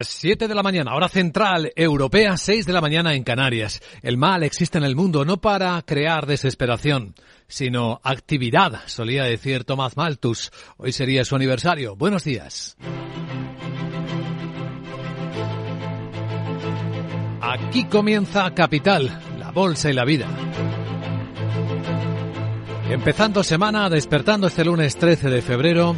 7 de la mañana, hora central europea, 6 de la mañana en Canarias. El mal existe en el mundo no para crear desesperación, sino actividad, solía decir Tomás Malthus. Hoy sería su aniversario. Buenos días. Aquí comienza Capital, la bolsa y la vida. Empezando semana, despertando este lunes 13 de febrero,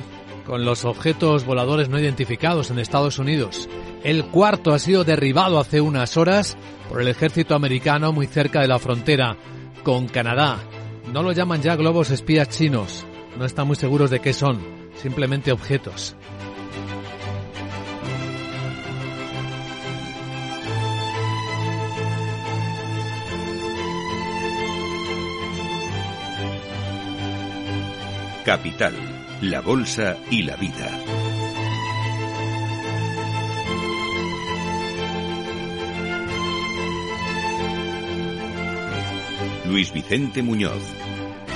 con los objetos voladores no identificados en Estados Unidos. El cuarto ha sido derribado hace unas horas por el ejército americano muy cerca de la frontera con Canadá. No lo llaman ya globos espías chinos, no están muy seguros de qué son, simplemente objetos. Capital la Bolsa y la Vida. Luis Vicente Muñoz.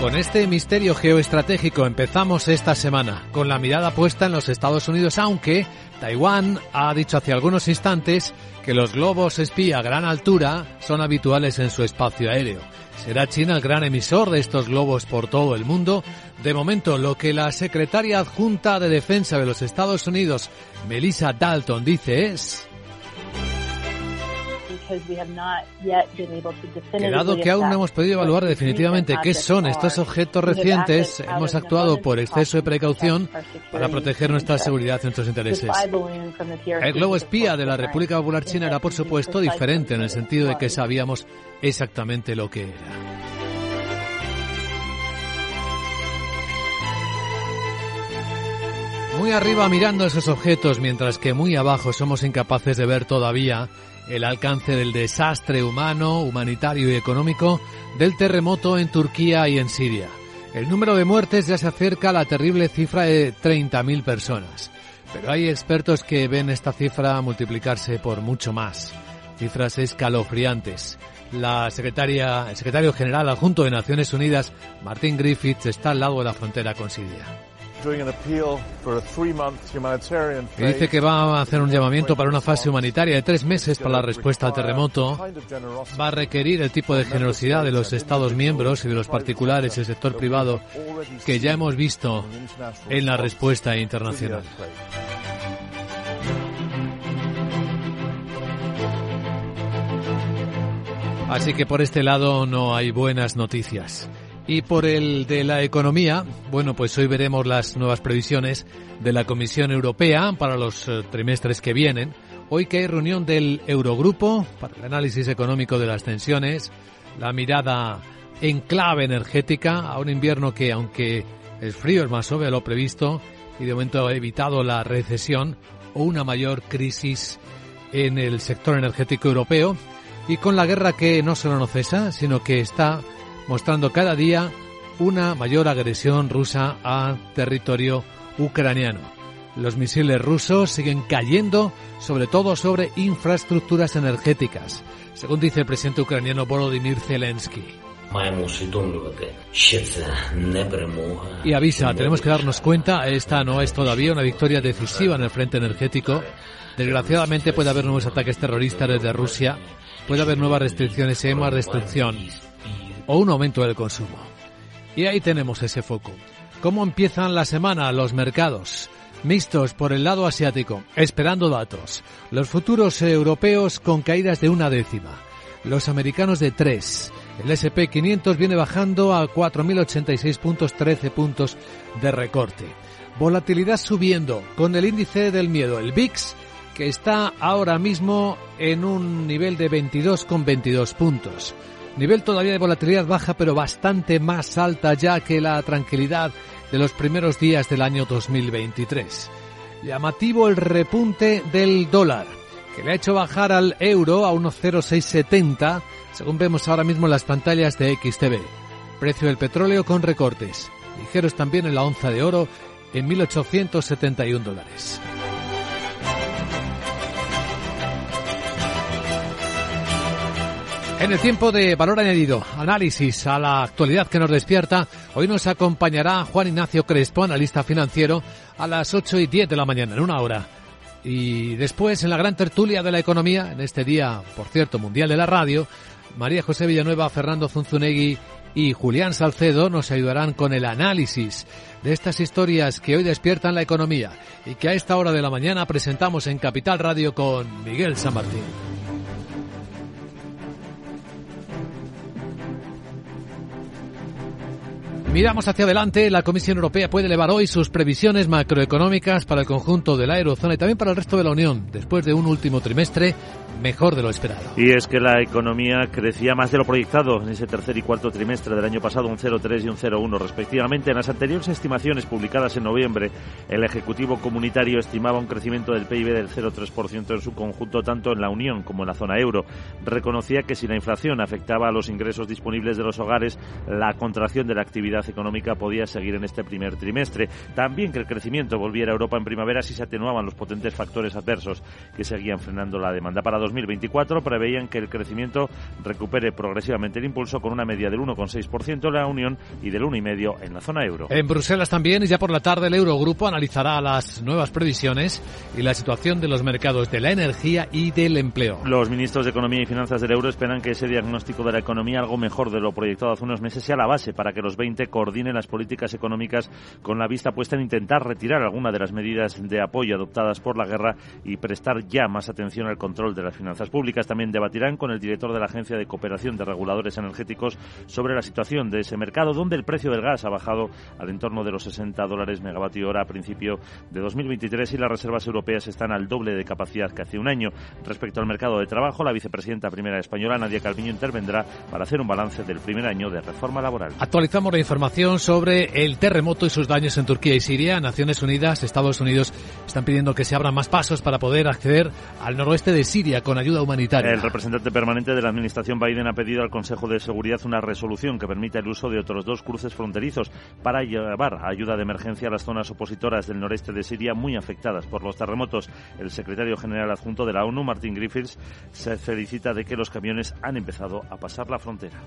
Con este misterio geoestratégico empezamos esta semana, con la mirada puesta en los Estados Unidos, aunque Taiwán ha dicho hace algunos instantes que los globos espía a gran altura son habituales en su espacio aéreo. ¿Será China el gran emisor de estos globos por todo el mundo? De momento, lo que la secretaria adjunta de Defensa de los Estados Unidos, Melissa Dalton, dice es dado que aún no hemos podido evaluar definitivamente qué son estos objetos recientes, hemos actuado por exceso de precaución para proteger nuestra seguridad y nuestros intereses. El globo espía de la República Popular China era, por supuesto, diferente en el sentido de que sabíamos exactamente lo que era. Muy arriba mirando esos objetos, mientras que muy abajo somos incapaces de ver todavía el alcance del desastre humano, humanitario y económico del terremoto en Turquía y en Siria. El número de muertes ya se acerca a la terrible cifra de 30.000 personas. Pero hay expertos que ven esta cifra multiplicarse por mucho más. Cifras escalofriantes. La secretaria, el secretario general adjunto de Naciones Unidas, Martin Griffiths, está al lado de la frontera con Siria. Y dice que va a hacer un llamamiento para una fase humanitaria de tres meses para la respuesta al terremoto. Va a requerir el tipo de generosidad de los Estados miembros y de los particulares y el sector privado que ya hemos visto en la respuesta internacional. Así que por este lado no hay buenas noticias. Y por el de la economía, bueno, pues hoy veremos las nuevas previsiones de la Comisión Europea para los eh, trimestres que vienen. Hoy que hay reunión del Eurogrupo para el análisis económico de las tensiones, la mirada en clave energética a un invierno que, aunque el frío es más de lo previsto y de momento ha evitado la recesión o una mayor crisis en el sector energético europeo, y con la guerra que no solo no cesa, sino que está mostrando cada día una mayor agresión rusa a territorio ucraniano. Los misiles rusos siguen cayendo, sobre todo sobre infraestructuras energéticas, según dice el presidente ucraniano Volodymyr Zelensky. Y avisa, tenemos que darnos cuenta, esta no es todavía una victoria decisiva en el frente energético. Desgraciadamente puede haber nuevos ataques terroristas desde Rusia, puede haber nuevas restricciones y más destrucción o un aumento del consumo. Y ahí tenemos ese foco. ¿Cómo empiezan la semana los mercados? Mixtos por el lado asiático, esperando datos. Los futuros europeos con caídas de una décima. Los americanos de tres. El SP500 viene bajando a 4.086 puntos, 13 puntos de recorte. Volatilidad subiendo con el índice del miedo, el VIX, que está ahora mismo en un nivel de 22,22 puntos. Nivel todavía de volatilidad baja, pero bastante más alta ya que la tranquilidad de los primeros días del año 2023. Llamativo el repunte del dólar, que le ha hecho bajar al euro a 1,0670, según vemos ahora mismo en las pantallas de XTV. Precio del petróleo con recortes. Ligeros también en la onza de oro en 1.871 dólares. En el tiempo de valor añadido, análisis a la actualidad que nos despierta, hoy nos acompañará Juan Ignacio Crespo, analista financiero, a las 8 y 10 de la mañana, en una hora. Y después, en la gran tertulia de la economía, en este día, por cierto, mundial de la radio, María José Villanueva, Fernando Zunzunegui y Julián Salcedo nos ayudarán con el análisis de estas historias que hoy despiertan la economía y que a esta hora de la mañana presentamos en Capital Radio con Miguel San Martín. Miramos hacia adelante. La Comisión Europea puede elevar hoy sus previsiones macroeconómicas para el conjunto de la eurozona y también para el resto de la Unión, después de un último trimestre mejor de lo esperado. Y es que la economía crecía más de lo proyectado en ese tercer y cuarto trimestre del año pasado, un 0,3 y un 0,1 respectivamente. En las anteriores estimaciones publicadas en noviembre, el Ejecutivo Comunitario estimaba un crecimiento del PIB del 0,3% en su conjunto, tanto en la Unión como en la zona euro. Reconocía que si la inflación afectaba a los ingresos disponibles de los hogares, la contracción de la actividad económica podía seguir en este primer trimestre. También que el crecimiento volviera a Europa en primavera si se atenuaban los potentes factores adversos que seguían frenando la demanda. Para 2024 preveían que el crecimiento recupere progresivamente el impulso con una media del 1,6% en la Unión y del 1,5% en la zona euro. En Bruselas también, y ya por la tarde, el Eurogrupo analizará las nuevas previsiones y la situación de los mercados de la energía y del empleo. Los ministros de Economía y Finanzas del euro esperan que ese diagnóstico de la economía, algo mejor de lo proyectado hace unos meses, sea la base para que los 20 coordinen las políticas económicas con la vista puesta en intentar retirar alguna de las medidas de apoyo adoptadas por la guerra y prestar ya más atención al control de las finanzas públicas. También debatirán con el director de la Agencia de Cooperación de Reguladores Energéticos sobre la situación de ese mercado, donde el precio del gas ha bajado al entorno de los 60 dólares megavatio hora a principio de 2023 y las reservas europeas están al doble de capacidad que hace un año. Respecto al mercado de trabajo, la vicepresidenta primera española, Nadia Calviño, intervendrá para hacer un balance del primer año de reforma laboral. Actualizamos la información sobre el terremoto y sus daños en Turquía y Siria. Naciones Unidas, Estados Unidos están pidiendo que se abran más pasos para poder acceder al noroeste de Siria con ayuda humanitaria. El representante permanente de la administración Biden ha pedido al Consejo de Seguridad una resolución que permita el uso de otros dos cruces fronterizos para llevar ayuda de emergencia a las zonas opositoras del noreste de Siria muy afectadas por los terremotos. El secretario general adjunto de la ONU, Martin Griffiths, se felicita de que los camiones han empezado a pasar la frontera.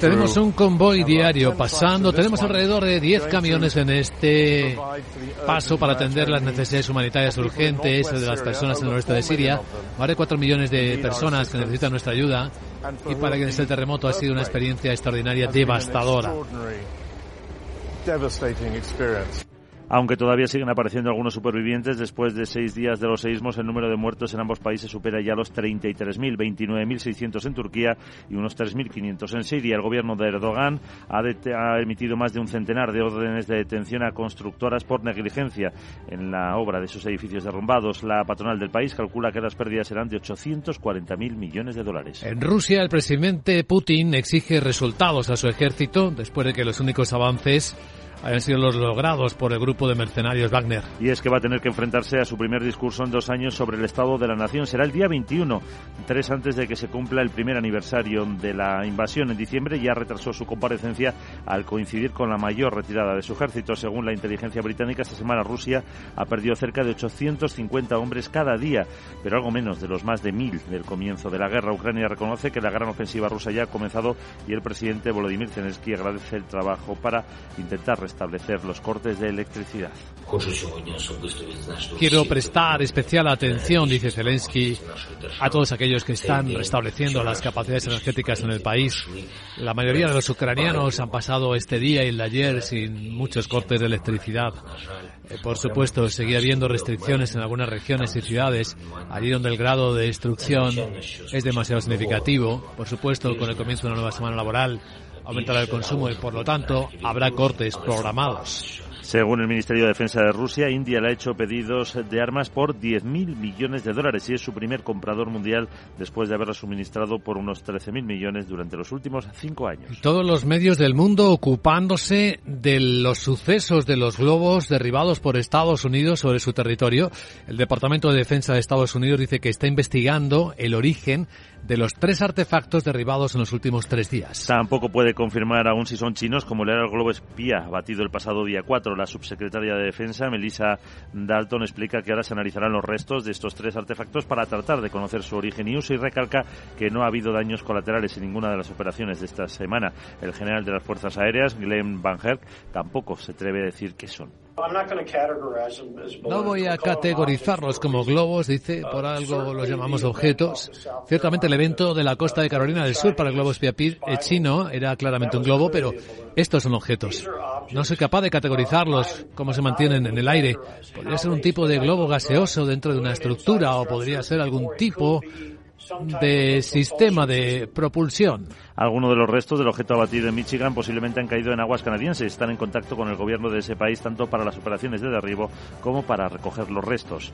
Tenemos un convoy diario pasando, tenemos alrededor de 10 camiones en este paso para atender las necesidades humanitarias urgentes de las personas en el noreste de Siria. Más de 4 millones de personas que necesitan nuestra ayuda. Y para quienes el terremoto ha sido una experiencia extraordinaria, devastadora. Aunque todavía siguen apareciendo algunos supervivientes, después de seis días de los seísmos, el número de muertos en ambos países supera ya los 33.000, 29.600 en Turquía y unos 3.500 en Siria. El gobierno de Erdogan ha, emitido más de un centenar de órdenes de detención a constructoras por negligencia en la obra de esos edificios derrumbados. La patronal del país calcula que las pérdidas serán de 840.000 millones de dólares. En Rusia, el presidente Putin exige resultados a su ejército después de que los únicos avances hayan sido los logrados por el grupo de mercenarios Wagner. Y es que va a tener que enfrentarse a su primer discurso en dos años sobre el estado de la nación. Será el día 21, tres antes de que se cumpla el primer aniversario de la invasión en diciembre. Ya retrasó su comparecencia al coincidir con la mayor retirada de su ejército. Según la inteligencia británica, esta semana Rusia ha perdido cerca de 850 hombres cada día, pero algo menos de los más de mil del comienzo de la guerra. Ucrania reconoce que la gran ofensiva rusa ya ha comenzado y el presidente Volodymyr Zelensky agradece el trabajo para intentar establecer los cortes de electricidad. Quiero prestar especial atención, dice Zelensky, a todos aquellos que están restableciendo las capacidades energéticas en el país. La mayoría de los ucranianos han pasado este día y el de ayer sin muchos cortes de electricidad. Eh, por supuesto, seguía habiendo restricciones en algunas regiones y ciudades, allí donde el grado de destrucción es demasiado significativo. Por supuesto, con el comienzo de una nueva semana laboral, aumentará el consumo y por lo tanto habrá cortes programados. Según el Ministerio de Defensa de Rusia, India le ha hecho pedidos de armas por 10.000 millones de dólares y es su primer comprador mundial después de haberla suministrado por unos 13.000 millones durante los últimos cinco años. Todos los medios del mundo ocupándose de los sucesos de los globos derribados por Estados Unidos sobre su territorio. El Departamento de Defensa de Estados Unidos dice que está investigando el origen de los tres artefactos derribados en los últimos tres días. Tampoco puede confirmar aún si son chinos, como le era el globo espía batido el pasado día 4. La subsecretaria de Defensa, Melissa Dalton, explica que ahora se analizarán los restos de estos tres artefactos para tratar de conocer su origen y uso y recalca que no ha habido daños colaterales en ninguna de las operaciones de esta semana. El general de las Fuerzas Aéreas, Glenn Van Herk, tampoco se atreve a decir qué son. No voy a categorizarlos como globos, dice, por algo los llamamos objetos. Ciertamente el evento de la costa de Carolina del Sur para el globo Spiapir chino era claramente un globo, pero estos son objetos. No soy capaz de categorizarlos, cómo se mantienen en el aire. Podría ser un tipo de globo gaseoso dentro de una estructura o podría ser algún tipo de sistema de propulsión. Algunos de los restos del objeto abatido en Michigan posiblemente han caído en aguas canadienses. Están en contacto con el gobierno de ese país tanto para las operaciones de derribo como para recoger los restos.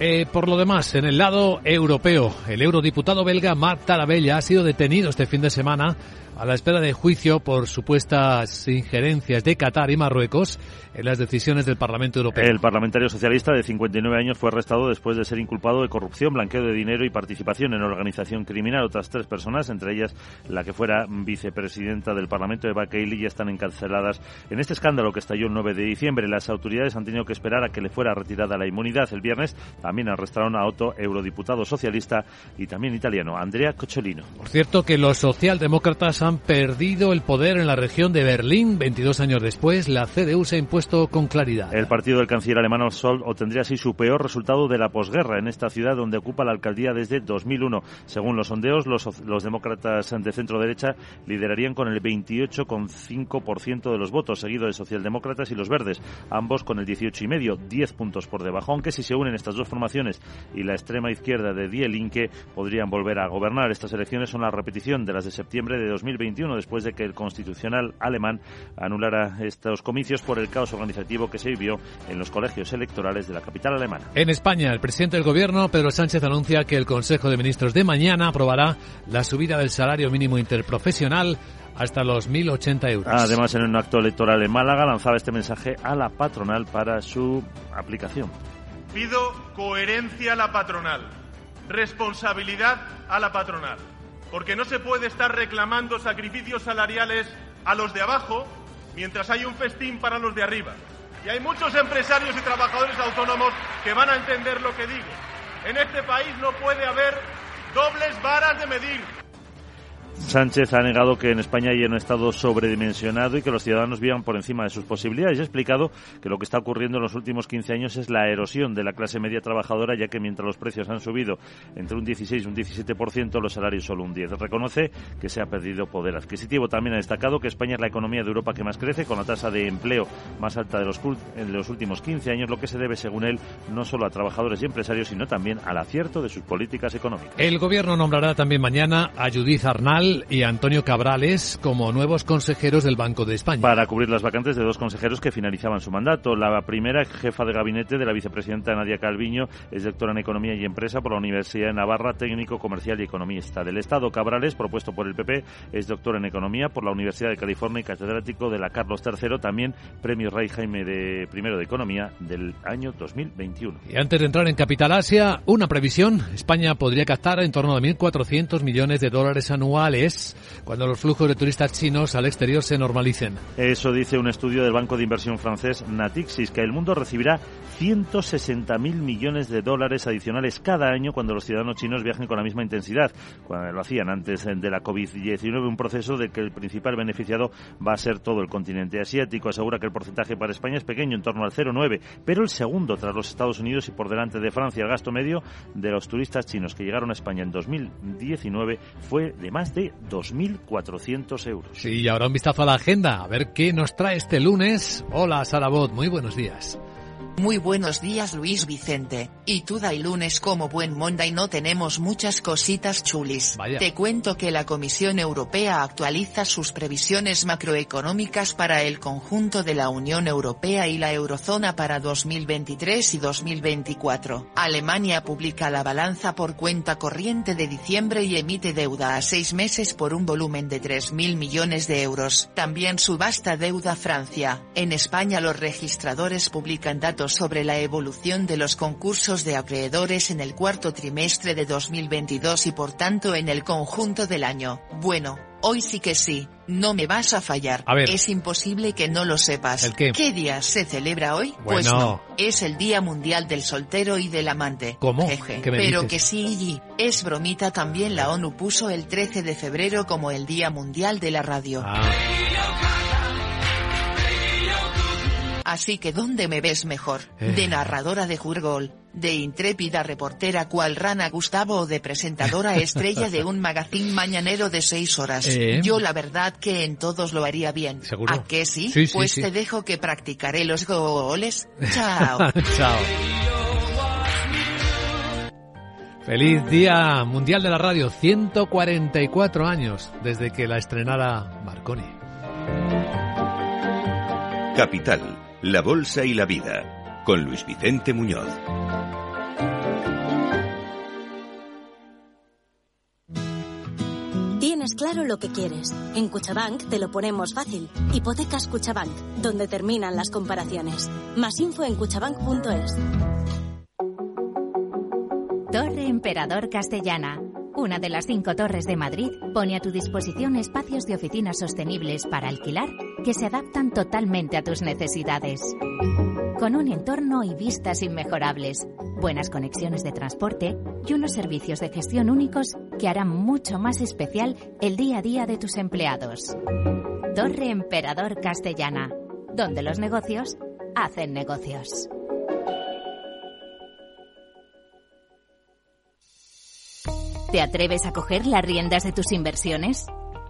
Eh, por lo demás, en el lado europeo, el eurodiputado belga Marc Tarabella ha sido detenido este fin de semana a la espera de juicio por supuestas injerencias de Qatar y Marruecos en las decisiones del Parlamento Europeo. El parlamentario socialista de 59 años fue arrestado después de ser inculpado de corrupción, blanqueo de dinero y participación en organización criminal. Otras tres personas, entre ellas la que fuera vicepresidenta del Parlamento, Eva Kaili, ya están encarceladas en este escándalo que estalló el 9 de diciembre. Las autoridades han tenido que esperar a que le fuera retirada la inmunidad. El viernes también arrestaron a otro eurodiputado socialista y también italiano, Andrea Cocciolino. Por cierto que los socialdemócratas han perdido el poder en la región de Berlín. 22 años después, la CDU se ha impuesto con claridad. El partido del canciller alemán Sol obtendría así su peor resultado de la posguerra en esta ciudad donde ocupa la alcaldía desde 2001. Según los sondeos, los, los demócratas de centro derecha liderarían con el 28,5% de los votos, seguido de socialdemócratas y los verdes, ambos con el 18,5, 10 puntos por debajo. Aunque si se unen estas dos formaciones y la extrema izquierda de Die Linke podrían volver a gobernar. Estas elecciones son la repetición de las de septiembre de 2021, después de que el constitucional alemán anulara estos comicios por el caos organizativo que se vivió en los colegios electorales de la capital alemana. En España, el presidente del Gobierno, Pedro Sánchez, anuncia que el Consejo de Ministros de mañana aprobará la subida del salario mínimo interprofesional hasta los 1.080 euros. Además, en un acto electoral en Málaga lanzaba este mensaje a la patronal para su aplicación. Pido coherencia a la patronal, responsabilidad a la patronal, porque no se puede estar reclamando sacrificios salariales a los de abajo mientras hay un festín para los de arriba. Y hay muchos empresarios y trabajadores autónomos que van a entender lo que digo. En este país no puede haber dobles varas de medir. Sánchez ha negado que en España haya un Estado sobredimensionado y que los ciudadanos vivan por encima de sus posibilidades. Ha explicado que lo que está ocurriendo en los últimos 15 años es la erosión de la clase media trabajadora, ya que mientras los precios han subido entre un 16 y un 17%, los salarios solo un 10%. Reconoce que se ha perdido poder adquisitivo. También ha destacado que España es la economía de Europa que más crece, con la tasa de empleo más alta de los, de los últimos 15 años, lo que se debe, según él, no solo a trabajadores y empresarios, sino también al acierto de sus políticas económicas. El Gobierno nombrará también mañana a Judith Arnal y Antonio Cabrales como nuevos consejeros del Banco de España. Para cubrir las vacantes de dos consejeros que finalizaban su mandato. La primera, jefa de gabinete de la vicepresidenta Nadia Calviño, es doctora en Economía y Empresa por la Universidad de Navarra, técnico comercial y economista del Estado. Cabrales, propuesto por el PP, es doctor en Economía por la Universidad de California y catedrático de la Carlos III, también premio Rey Jaime de primero de Economía del año 2021. Y antes de entrar en Capital Asia, una previsión. España podría captar en torno a 1.400 millones de dólares anuales cuando los flujos de turistas chinos al exterior se normalicen. Eso dice un estudio del banco de inversión francés Natixis, que el mundo recibirá 160.000 millones de dólares adicionales cada año cuando los ciudadanos chinos viajen con la misma intensidad, cuando lo hacían antes de la COVID-19, un proceso de que el principal beneficiado va a ser todo el continente asiático. Asegura que el porcentaje para España es pequeño, en torno al 0,9, pero el segundo tras los Estados Unidos y por delante de Francia. El gasto medio de los turistas chinos que llegaron a España en 2019 fue de más de 2.400 euros. Sí, y ahora un vistazo a la agenda, a ver qué nos trae este lunes. Hola, Sarabot, muy buenos días. Muy buenos días Luis Vicente, y tú y lunes como buen Monday no tenemos muchas cositas chulis. Te cuento que la Comisión Europea actualiza sus previsiones macroeconómicas para el conjunto de la Unión Europea y la Eurozona para 2023 y 2024. Alemania publica la balanza por cuenta corriente de diciembre y emite deuda a seis meses por un volumen de 3.000 millones de euros. También subasta deuda Francia. En España los registradores publican datos sobre la evolución de los concursos de acreedores en el cuarto trimestre de 2022 y por tanto en el conjunto del año. Bueno, Hoy sí que sí, no me vas a fallar. A ver. Es imposible que no lo sepas. ¿El qué? día se celebra hoy? Pues no, es el Día Mundial del Soltero y del Amante. ¿Cómo? Jeje. ¿Qué me Pero dices? que sí, y es bromita también la ONU puso el 13 de febrero como el Día Mundial de la Radio. Ah, Así que ¿dónde me ves mejor? Eh. ¿De narradora de Jurgol? ¿De intrépida reportera cual Rana Gustavo o de presentadora estrella de un magazín mañanero de seis horas? Eh. Yo la verdad que en todos lo haría bien. ¿Seguro? ¿A qué sí? Pues sí. te dejo que practicaré los goles. Chao. Chao. Feliz Día Mundial de la Radio, 144 años desde que la estrenara Marconi. Capital, la Bolsa y la Vida, con Luis Vicente Muñoz. Tienes claro lo que quieres. En Cuchabank te lo ponemos fácil. Hipotecas Cuchabank, donde terminan las comparaciones. Más info en cuchabank.es. Torre Emperador Castellana. Una de las cinco torres de Madrid pone a tu disposición espacios de oficinas sostenibles para alquilar que se adaptan totalmente a tus necesidades. Con un entorno y vistas inmejorables, buenas conexiones de transporte y unos servicios de gestión únicos que harán mucho más especial el día a día de tus empleados. Torre Emperador Castellana, donde los negocios hacen negocios. ¿Te atreves a coger las riendas de tus inversiones?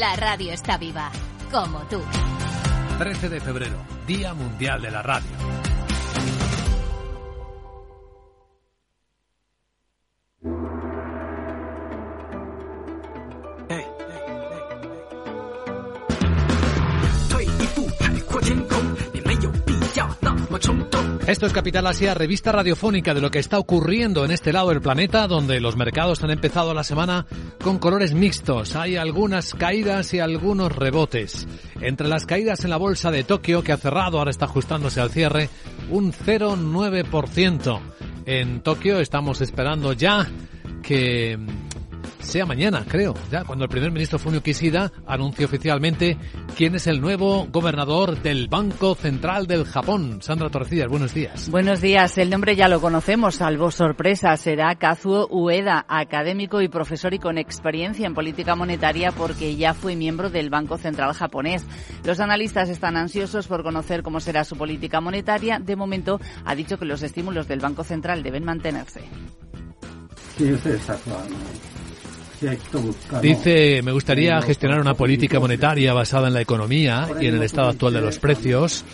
La radio está viva, como tú. 13 de febrero, Día Mundial de la Radio. Esto es Capital Asia, revista radiofónica de lo que está ocurriendo en este lado del planeta, donde los mercados han empezado la semana con colores mixtos. Hay algunas caídas y algunos rebotes. Entre las caídas en la bolsa de Tokio, que ha cerrado, ahora está ajustándose al cierre, un 0,9%. En Tokio estamos esperando ya que sea mañana, creo, ya cuando el primer ministro Fumio Kishida anuncie oficialmente quién es el nuevo gobernador del Banco Central del Japón. Sandra Torrecillas, buenos días. Buenos días, el nombre ya lo conocemos, salvo sorpresa, será Kazuo Ueda, académico y profesor y con experiencia en política monetaria porque ya fue miembro del Banco Central japonés. Los analistas están ansiosos por conocer cómo será su política monetaria. De momento ha dicho que los estímulos del Banco Central deben mantenerse. Dice, me gustaría gestionar una política monetaria basada en la economía y en el estado actual de los precios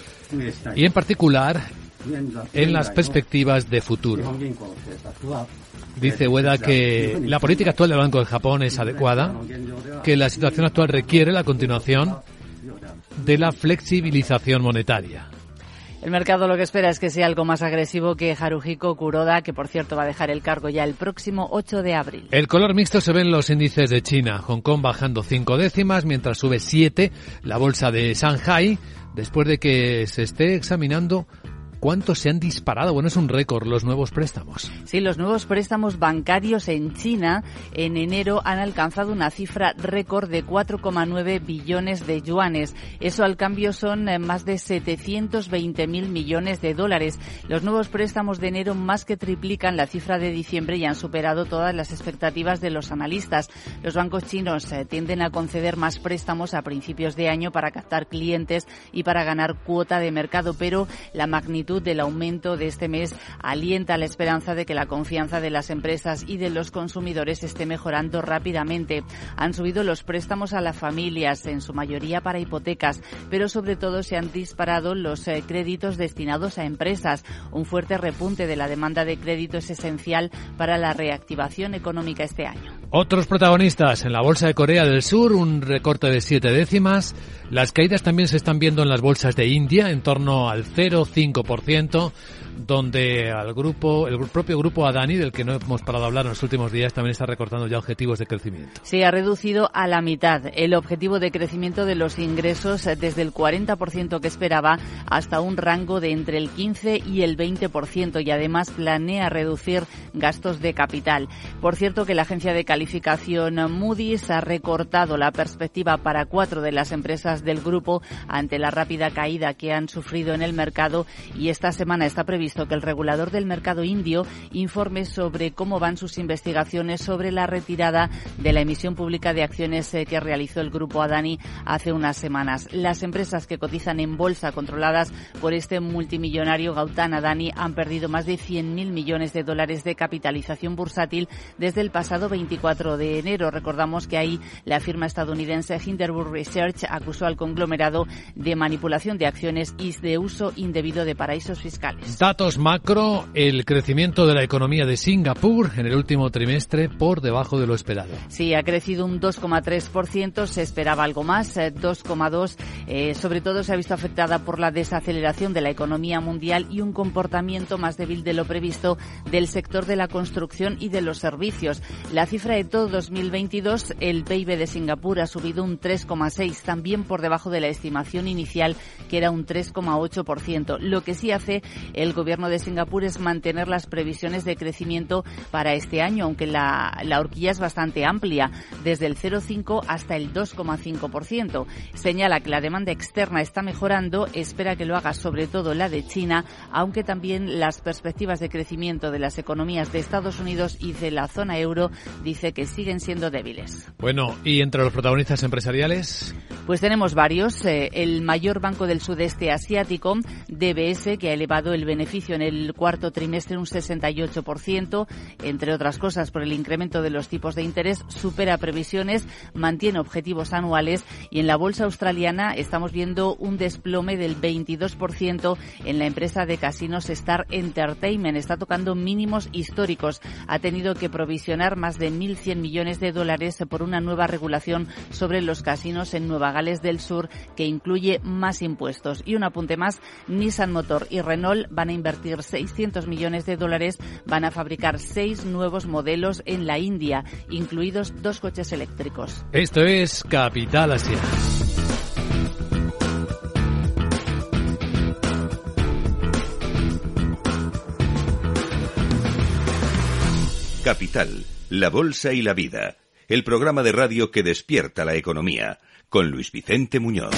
y en particular en las perspectivas de futuro. Dice Ueda que la política actual del Banco de Japón es adecuada, que la situación actual requiere la continuación de la flexibilización monetaria. El mercado lo que espera es que sea algo más agresivo que Haruhiko Kuroda, que por cierto va a dejar el cargo ya el próximo 8 de abril. El color mixto se ve en los índices de China. Hong Kong bajando cinco décimas, mientras sube siete la bolsa de Shanghai, después de que se esté examinando cuánto se han disparado. Bueno, es un récord los nuevos préstamos. Sí, los nuevos préstamos bancarios en China en enero han alcanzado una cifra récord de 4,9 billones de yuanes. Eso al cambio son eh, más de 720 mil millones de dólares. Los nuevos préstamos de enero más que triplican la cifra de diciembre y han superado todas las expectativas de los analistas. Los bancos chinos eh, tienden a conceder más préstamos a principios de año para captar clientes y para ganar cuota de mercado, pero la magnitud del aumento de este mes alienta la esperanza de que la confianza de las empresas y de los consumidores esté mejorando rápidamente. Han subido los préstamos a las familias, en su mayoría para hipotecas, pero sobre todo se han disparado los eh, créditos destinados a empresas. Un fuerte repunte de la demanda de crédito es esencial para la reactivación económica este año. Otros protagonistas en la bolsa de Corea del Sur, un recorte de siete décimas. Las caídas también se están viendo en las bolsas de India, en torno al 0,5% 1%, donde al grupo, el propio grupo Adani, del que no hemos parado de hablar en los últimos días, también está recortando ya objetivos de crecimiento. Se ha reducido a la mitad el objetivo de crecimiento de los ingresos eh, desde el 40% que esperaba hasta un rango de entre el 15 y el 20% y además planea reducir gastos de capital. Por cierto que la agencia de calificación Moody's ha recortado la perspectiva para cuatro de las empresas del grupo ante la rápida caída que han sufrido en el mercado y esta semana está previsto visto que el regulador del mercado indio informe sobre cómo van sus investigaciones sobre la retirada de la emisión pública de acciones eh, que realizó el grupo Adani hace unas semanas. Las empresas que cotizan en bolsa controladas por este multimillonario Gautam Adani han perdido más de 100.000 millones de dólares de capitalización bursátil desde el pasado 24 de enero. Recordamos que ahí la firma estadounidense Hinderburg Research acusó al conglomerado de manipulación de acciones y de uso indebido de paraísos fiscales. Datos macro, el crecimiento de la economía de Singapur en el último trimestre por debajo de lo esperado. Sí, ha crecido un 2,3%, se esperaba algo más, 2,2%. Eh, eh, sobre todo se ha visto afectada por la desaceleración de la economía mundial y un comportamiento más débil de lo previsto del sector de la construcción y de los servicios. La cifra de todo 2022, el PIB de Singapur ha subido un 3,6%, también por debajo de la estimación inicial, que era un 3,8%. Lo que sí hace el gobierno gobierno de Singapur es mantener las previsiones de crecimiento para este año, aunque la, la horquilla es bastante amplia, desde el 0,5 hasta el 2,5%. Señala que la demanda externa está mejorando, espera que lo haga sobre todo la de China, aunque también las perspectivas de crecimiento de las economías de Estados Unidos y de la zona euro dice que siguen siendo débiles. Bueno, ¿y entre los protagonistas empresariales? Pues tenemos varios. Eh, el mayor banco del sudeste asiático, DBS, que ha elevado el beneficio en el cuarto trimestre un 68%, entre otras cosas por el incremento de los tipos de interés, supera previsiones, mantiene objetivos anuales y en la bolsa australiana estamos viendo un desplome del 22% en la empresa de casinos Star Entertainment. Está tocando mínimos históricos. Ha tenido que provisionar más de 1.100 millones de dólares por una nueva regulación sobre los casinos en Nueva Gales del Sur que incluye más impuestos. Y un apunte más, Nissan Motor y Renault van a invertir 600 millones de dólares, van a fabricar seis nuevos modelos en la India, incluidos dos coches eléctricos. Esto es Capital Asia. Capital, la Bolsa y la Vida, el programa de radio que despierta la economía, con Luis Vicente Muñoz.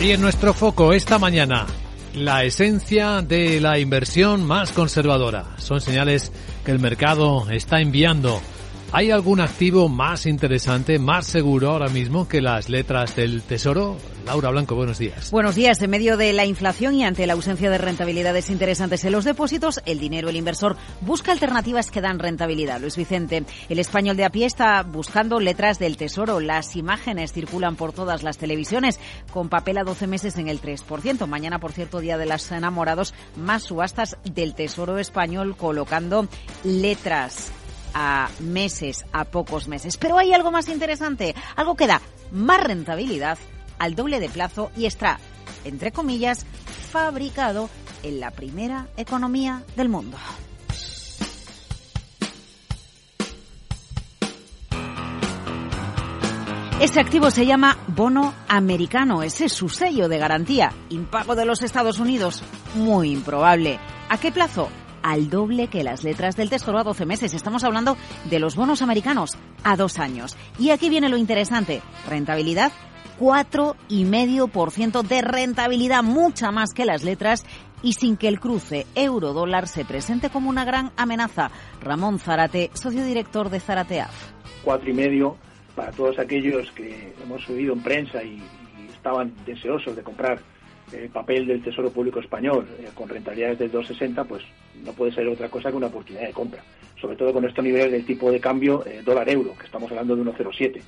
Y en nuestro foco esta mañana, la esencia de la inversión más conservadora. Son señales que el mercado está enviando. ¿Hay algún activo más interesante, más seguro ahora mismo que las letras del Tesoro? Laura Blanco, buenos días. Buenos días. En medio de la inflación y ante la ausencia de rentabilidades interesantes en los depósitos, el dinero, el inversor, busca alternativas que dan rentabilidad. Luis Vicente, el español de a pie está buscando letras del Tesoro. Las imágenes circulan por todas las televisiones con papel a 12 meses en el 3%. Mañana, por cierto, Día de los Enamorados, más subastas del Tesoro español colocando letras a meses, a pocos meses. Pero hay algo más interesante, algo que da más rentabilidad al doble de plazo y está, entre comillas, fabricado en la primera economía del mundo. Este activo se llama bono americano, ese es su sello de garantía. Impago de los Estados Unidos, muy improbable. ¿A qué plazo? Al doble que las letras del Tesoro a 12 meses. Estamos hablando de los bonos americanos a dos años. Y aquí viene lo interesante. Rentabilidad 4,5% de rentabilidad, mucha más que las letras y sin que el cruce euro-dólar se presente como una gran amenaza. Ramón Zarate, socio director de Zarateaf. Cuatro y medio para todos aquellos que hemos subido en prensa y, y estaban deseosos de comprar el papel del Tesoro Público Español eh, con rentabilidades del 2,60, pues no puede ser otra cosa que una oportunidad de compra. Sobre todo con estos niveles del tipo de cambio eh, dólar-euro, que estamos hablando de 1,07.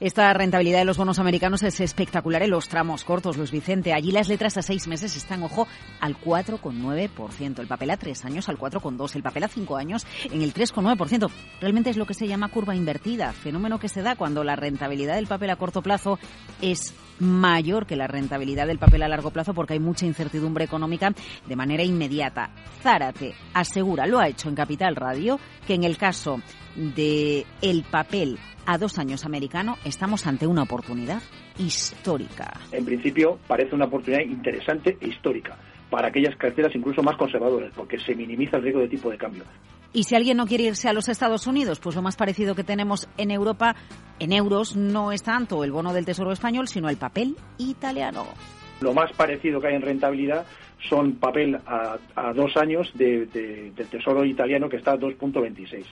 Esta rentabilidad de los bonos americanos es espectacular en los tramos cortos, Luis Vicente. Allí las letras a seis meses están, ojo, al 4,9%. El papel a tres años al 4,2%. El papel a cinco años en el 3,9%. Realmente es lo que se llama curva invertida, fenómeno que se da cuando la rentabilidad del papel a corto plazo es mayor que la rentabilidad del papel a largo plazo porque hay mucha incertidumbre económica de manera inmediata. Zárate asegura, lo ha hecho en Capital Radio, que en el caso de el papel a dos años americano estamos ante una oportunidad histórica. En principio parece una oportunidad interesante e histórica para aquellas carteras incluso más conservadoras, porque se minimiza el riesgo de tipo de cambio. Y si alguien no quiere irse a los Estados Unidos, pues lo más parecido que tenemos en Europa, en euros, no es tanto el bono del Tesoro español, sino el papel italiano. Lo más parecido que hay en rentabilidad son papel a, dos años del Tesoro italiano que está a 2.26.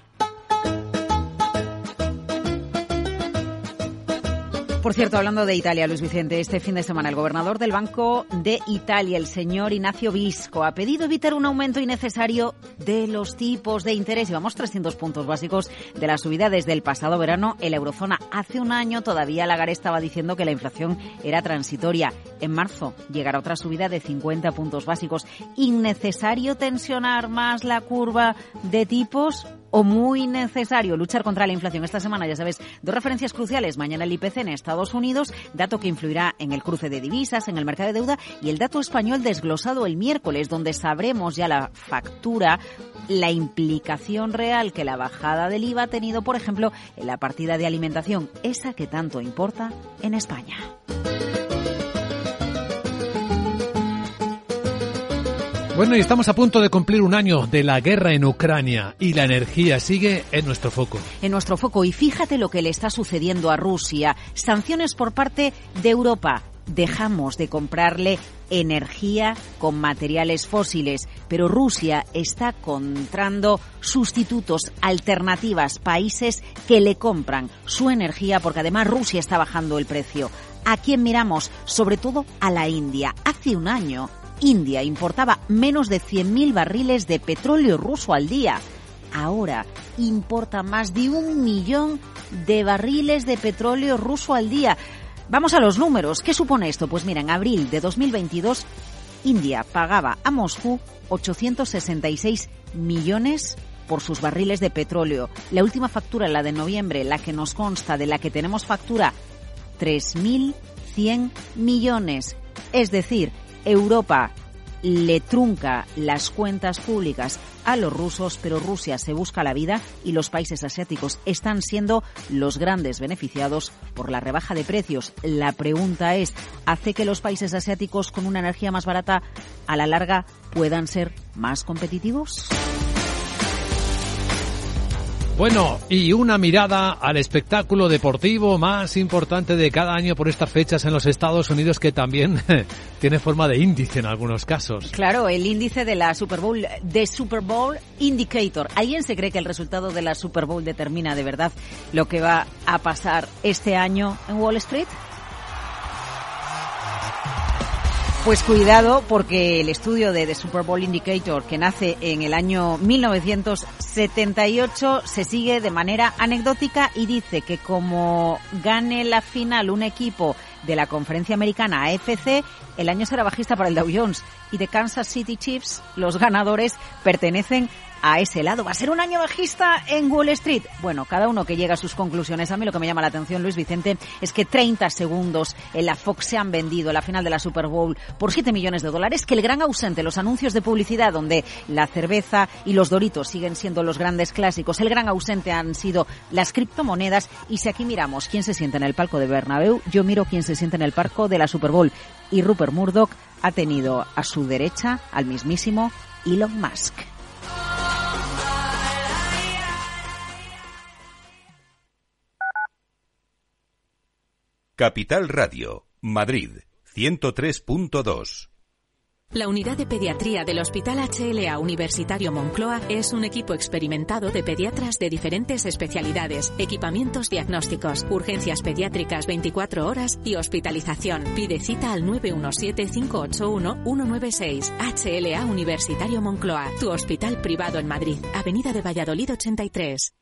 Por cierto, hablando de Italia, Luis Vicente, este fin de semana el gobernador del Banco de Italia, el señor Ignacio Visco, ha pedido evitar un aumento innecesario de los tipos de interés. Llevamos 300 puntos básicos de la subida desde el pasado verano en la eurozona. Hace un año todavía Lagarde estaba diciendo que la inflación era transitoria. En marzo llegará otra subida de 50 puntos básicos. ¿Innecesario tensionar más la curva de tipos? O muy necesario luchar contra la inflación. Esta semana, ya sabes, dos referencias cruciales. Mañana el IPC en Estados Unidos, dato que influirá en el cruce de divisas, en el mercado de deuda, y el dato español desglosado el miércoles, donde sabremos ya la factura, la implicación real que la bajada del IVA ha tenido, por ejemplo, en la partida de alimentación, esa que tanto importa en España. Bueno, y estamos a punto de cumplir un año de la guerra en Ucrania y la energía sigue en nuestro foco. En nuestro foco. Y fíjate lo que le está sucediendo a Rusia. Sanciones por parte de Europa. Dejamos de comprarle energía con materiales fósiles, pero Rusia está encontrando sustitutos, alternativas, países que le compran su energía porque además Rusia está bajando el precio. ¿A quién miramos? Sobre todo a la India. Hace un año India importaba menos de 100.000 barriles de petróleo ruso al día. Ahora importa más de un millón de barriles de petróleo ruso al día. Vamos a los números. ¿Qué supone esto? Pues mira, en abril de 2022, India pagaba a Moscú 866 millones por sus barriles de petróleo. La última factura, la de noviembre, la que nos consta, de la que tenemos factura, 3.100 millones. Es decir, Europa le trunca las cuentas públicas a los rusos, pero Rusia se busca la vida y los países asiáticos están siendo los grandes beneficiados por la rebaja de precios. La pregunta es, ¿hace que los países asiáticos con una energía más barata a la larga puedan ser más competitivos? Bueno, y una mirada al espectáculo deportivo más importante de cada año por estas fechas en los Estados Unidos que también tiene forma de índice en algunos casos. Claro, el índice de la Super Bowl, de Super Bowl Indicator. ¿Alguien se cree que el resultado de la Super Bowl determina de verdad lo que va a pasar este año en Wall Street? Pues cuidado porque el estudio de The Super Bowl Indicator que nace en el año 1978 se sigue de manera anecdótica y dice que como gane la final un equipo de la conferencia americana AFC, el año será bajista para el Dow Jones y de Kansas City Chiefs los ganadores pertenecen a ese lado. ¿Va a ser un año bajista en Wall Street? Bueno, cada uno que llega a sus conclusiones. A mí lo que me llama la atención, Luis Vicente, es que 30 segundos en la Fox se han vendido la final de la Super Bowl por 7 millones de dólares, que el gran ausente, los anuncios de publicidad donde la cerveza y los doritos siguen siendo los grandes clásicos, el gran ausente han sido las criptomonedas y si aquí miramos quién se siente en el palco de Bernabéu, yo miro quién se siente en el palco de la Super Bowl y Rupert Murdoch ha tenido a su derecha al mismísimo Elon Musk. Capital Radio, Madrid, 103.2. La unidad de pediatría del Hospital HLA Universitario Moncloa es un equipo experimentado de pediatras de diferentes especialidades, equipamientos diagnósticos, urgencias pediátricas 24 horas y hospitalización. Pide cita al 917-581-196. HLA Universitario Moncloa, tu hospital privado en Madrid, Avenida de Valladolid 83.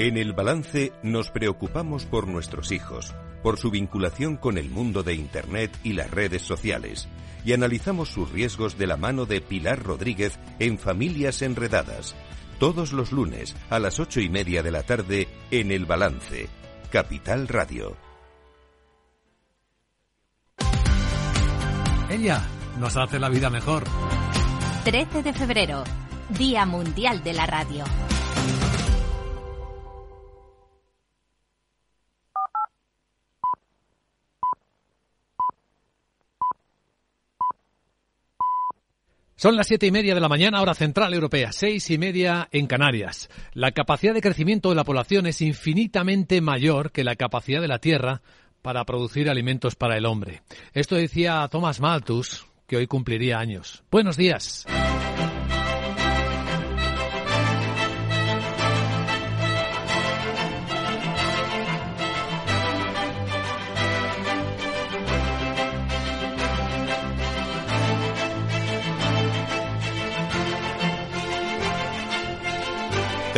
En el balance nos preocupamos por nuestros hijos, por su vinculación con el mundo de Internet y las redes sociales, y analizamos sus riesgos de la mano de Pilar Rodríguez en Familias Enredadas, todos los lunes a las ocho y media de la tarde en El Balance, Capital Radio. Ella nos hace la vida mejor. 13 de febrero, Día Mundial de la Radio. Son las siete y media de la mañana, hora central europea, seis y media en Canarias. La capacidad de crecimiento de la población es infinitamente mayor que la capacidad de la Tierra para producir alimentos para el hombre. Esto decía Thomas Malthus, que hoy cumpliría años. Buenos días.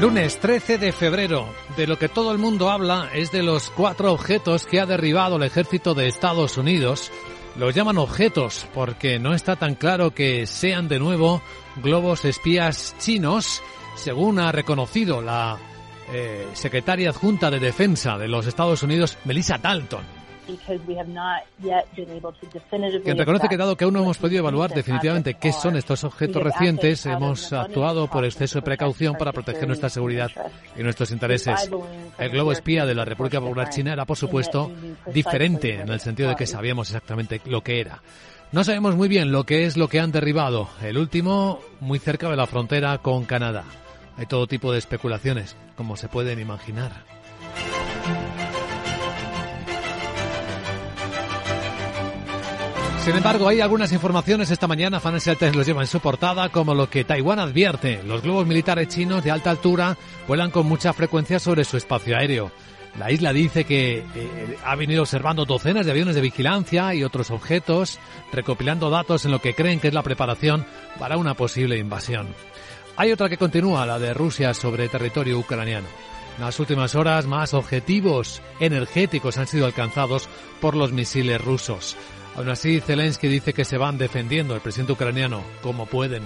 Lunes 13 de febrero. De lo que todo el mundo habla es de los cuatro objetos que ha derribado el ejército de Estados Unidos. Los llaman objetos porque no está tan claro que sean de nuevo globos espías chinos, según ha reconocido la eh, secretaria adjunta de Defensa de los Estados Unidos, Melissa Dalton quien reconoce que dado que aún no hemos podido evaluar definitivamente qué son estos objetos recientes, hemos actuado por exceso de precaución para proteger nuestra seguridad y nuestros intereses. El globo espía de la República Popular China era, por supuesto, diferente en el sentido de que sabíamos exactamente lo que era. No sabemos muy bien lo que es lo que han derribado. El último muy cerca de la frontera con Canadá. Hay todo tipo de especulaciones, como se pueden imaginar. Sin embargo, hay algunas informaciones esta mañana, Financial Times los lleva en su portada, como lo que Taiwán advierte. Los globos militares chinos de alta altura vuelan con mucha frecuencia sobre su espacio aéreo. La isla dice que eh, ha venido observando docenas de aviones de vigilancia y otros objetos, recopilando datos en lo que creen que es la preparación para una posible invasión. Hay otra que continúa, la de Rusia sobre territorio ucraniano. En las últimas horas, más objetivos energéticos han sido alcanzados por los misiles rusos. Aún así, Zelensky dice que se van defendiendo el presidente ucraniano como pueden.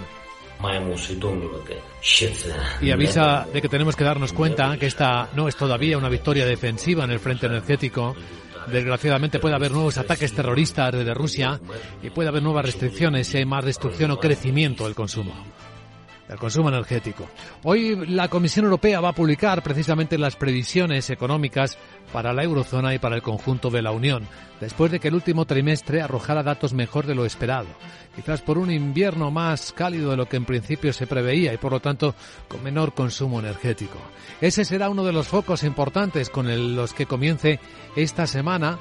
Y avisa de que tenemos que darnos cuenta que esta no es todavía una victoria defensiva en el frente energético. Desgraciadamente puede haber nuevos ataques terroristas desde Rusia y puede haber nuevas restricciones y hay más destrucción o crecimiento del consumo el consumo energético. Hoy la Comisión Europea va a publicar precisamente las previsiones económicas para la eurozona y para el conjunto de la Unión, después de que el último trimestre arrojara datos mejor de lo esperado, quizás por un invierno más cálido de lo que en principio se preveía y por lo tanto con menor consumo energético. Ese será uno de los focos importantes con los que comience esta semana.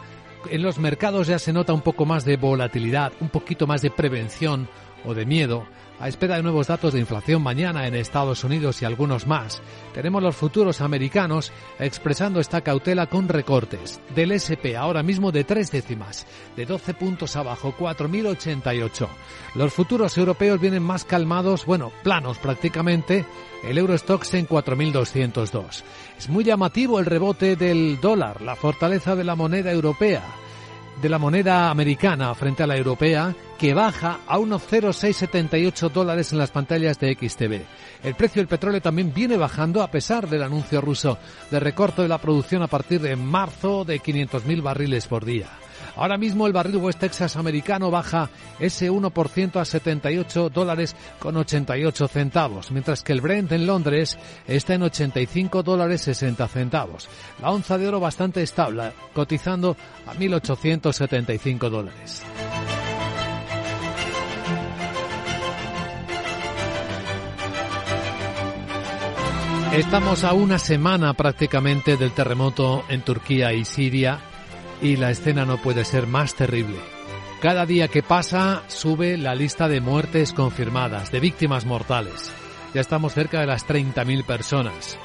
En los mercados ya se nota un poco más de volatilidad, un poquito más de prevención o de miedo a espera de nuevos datos de inflación mañana en Estados Unidos y algunos más, tenemos los futuros americanos expresando esta cautela con recortes del SP ahora mismo de tres décimas, de 12 puntos abajo, 4.088. Los futuros europeos vienen más calmados, bueno, planos prácticamente, el Eurostox en 4.202. Es muy llamativo el rebote del dólar, la fortaleza de la moneda europea de la moneda americana frente a la europea, que baja a unos 0,678 dólares en las pantallas de XTV. El precio del petróleo también viene bajando a pesar del anuncio ruso de recorte de la producción a partir de marzo de 500.000 barriles por día. Ahora mismo el barril West Texas americano baja ese 1% a 78 dólares con 88 centavos, mientras que el Brent en Londres está en 85 dólares 60 centavos. La onza de oro bastante estable, cotizando a 1.875 dólares. Estamos a una semana prácticamente del terremoto en Turquía y Siria y la escena no puede ser más terrible. Cada día que pasa sube la lista de muertes confirmadas, de víctimas mortales. Ya estamos cerca de las 30.000 personas.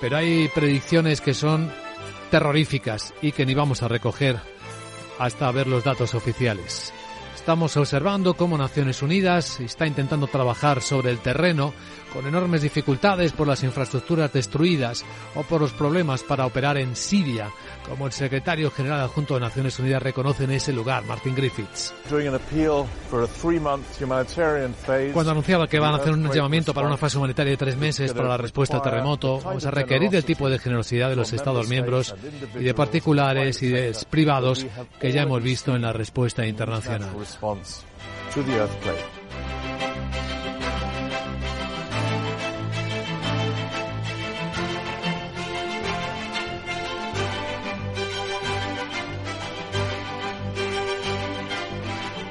Pero hay predicciones que son terroríficas y que ni vamos a recoger hasta ver los datos oficiales. Estamos observando cómo Naciones Unidas está intentando trabajar sobre el terreno con enormes dificultades por las infraestructuras destruidas o por los problemas para operar en Siria, como el secretario general adjunto de Naciones Unidas reconoce en ese lugar, Martin Griffiths. Cuando anunciaba que van a hacer un llamamiento para una fase humanitaria de tres meses para la respuesta al terremoto, vamos a requerir el tipo de generosidad de los Estados miembros y de particulares y de privados que ya hemos visto en la respuesta internacional.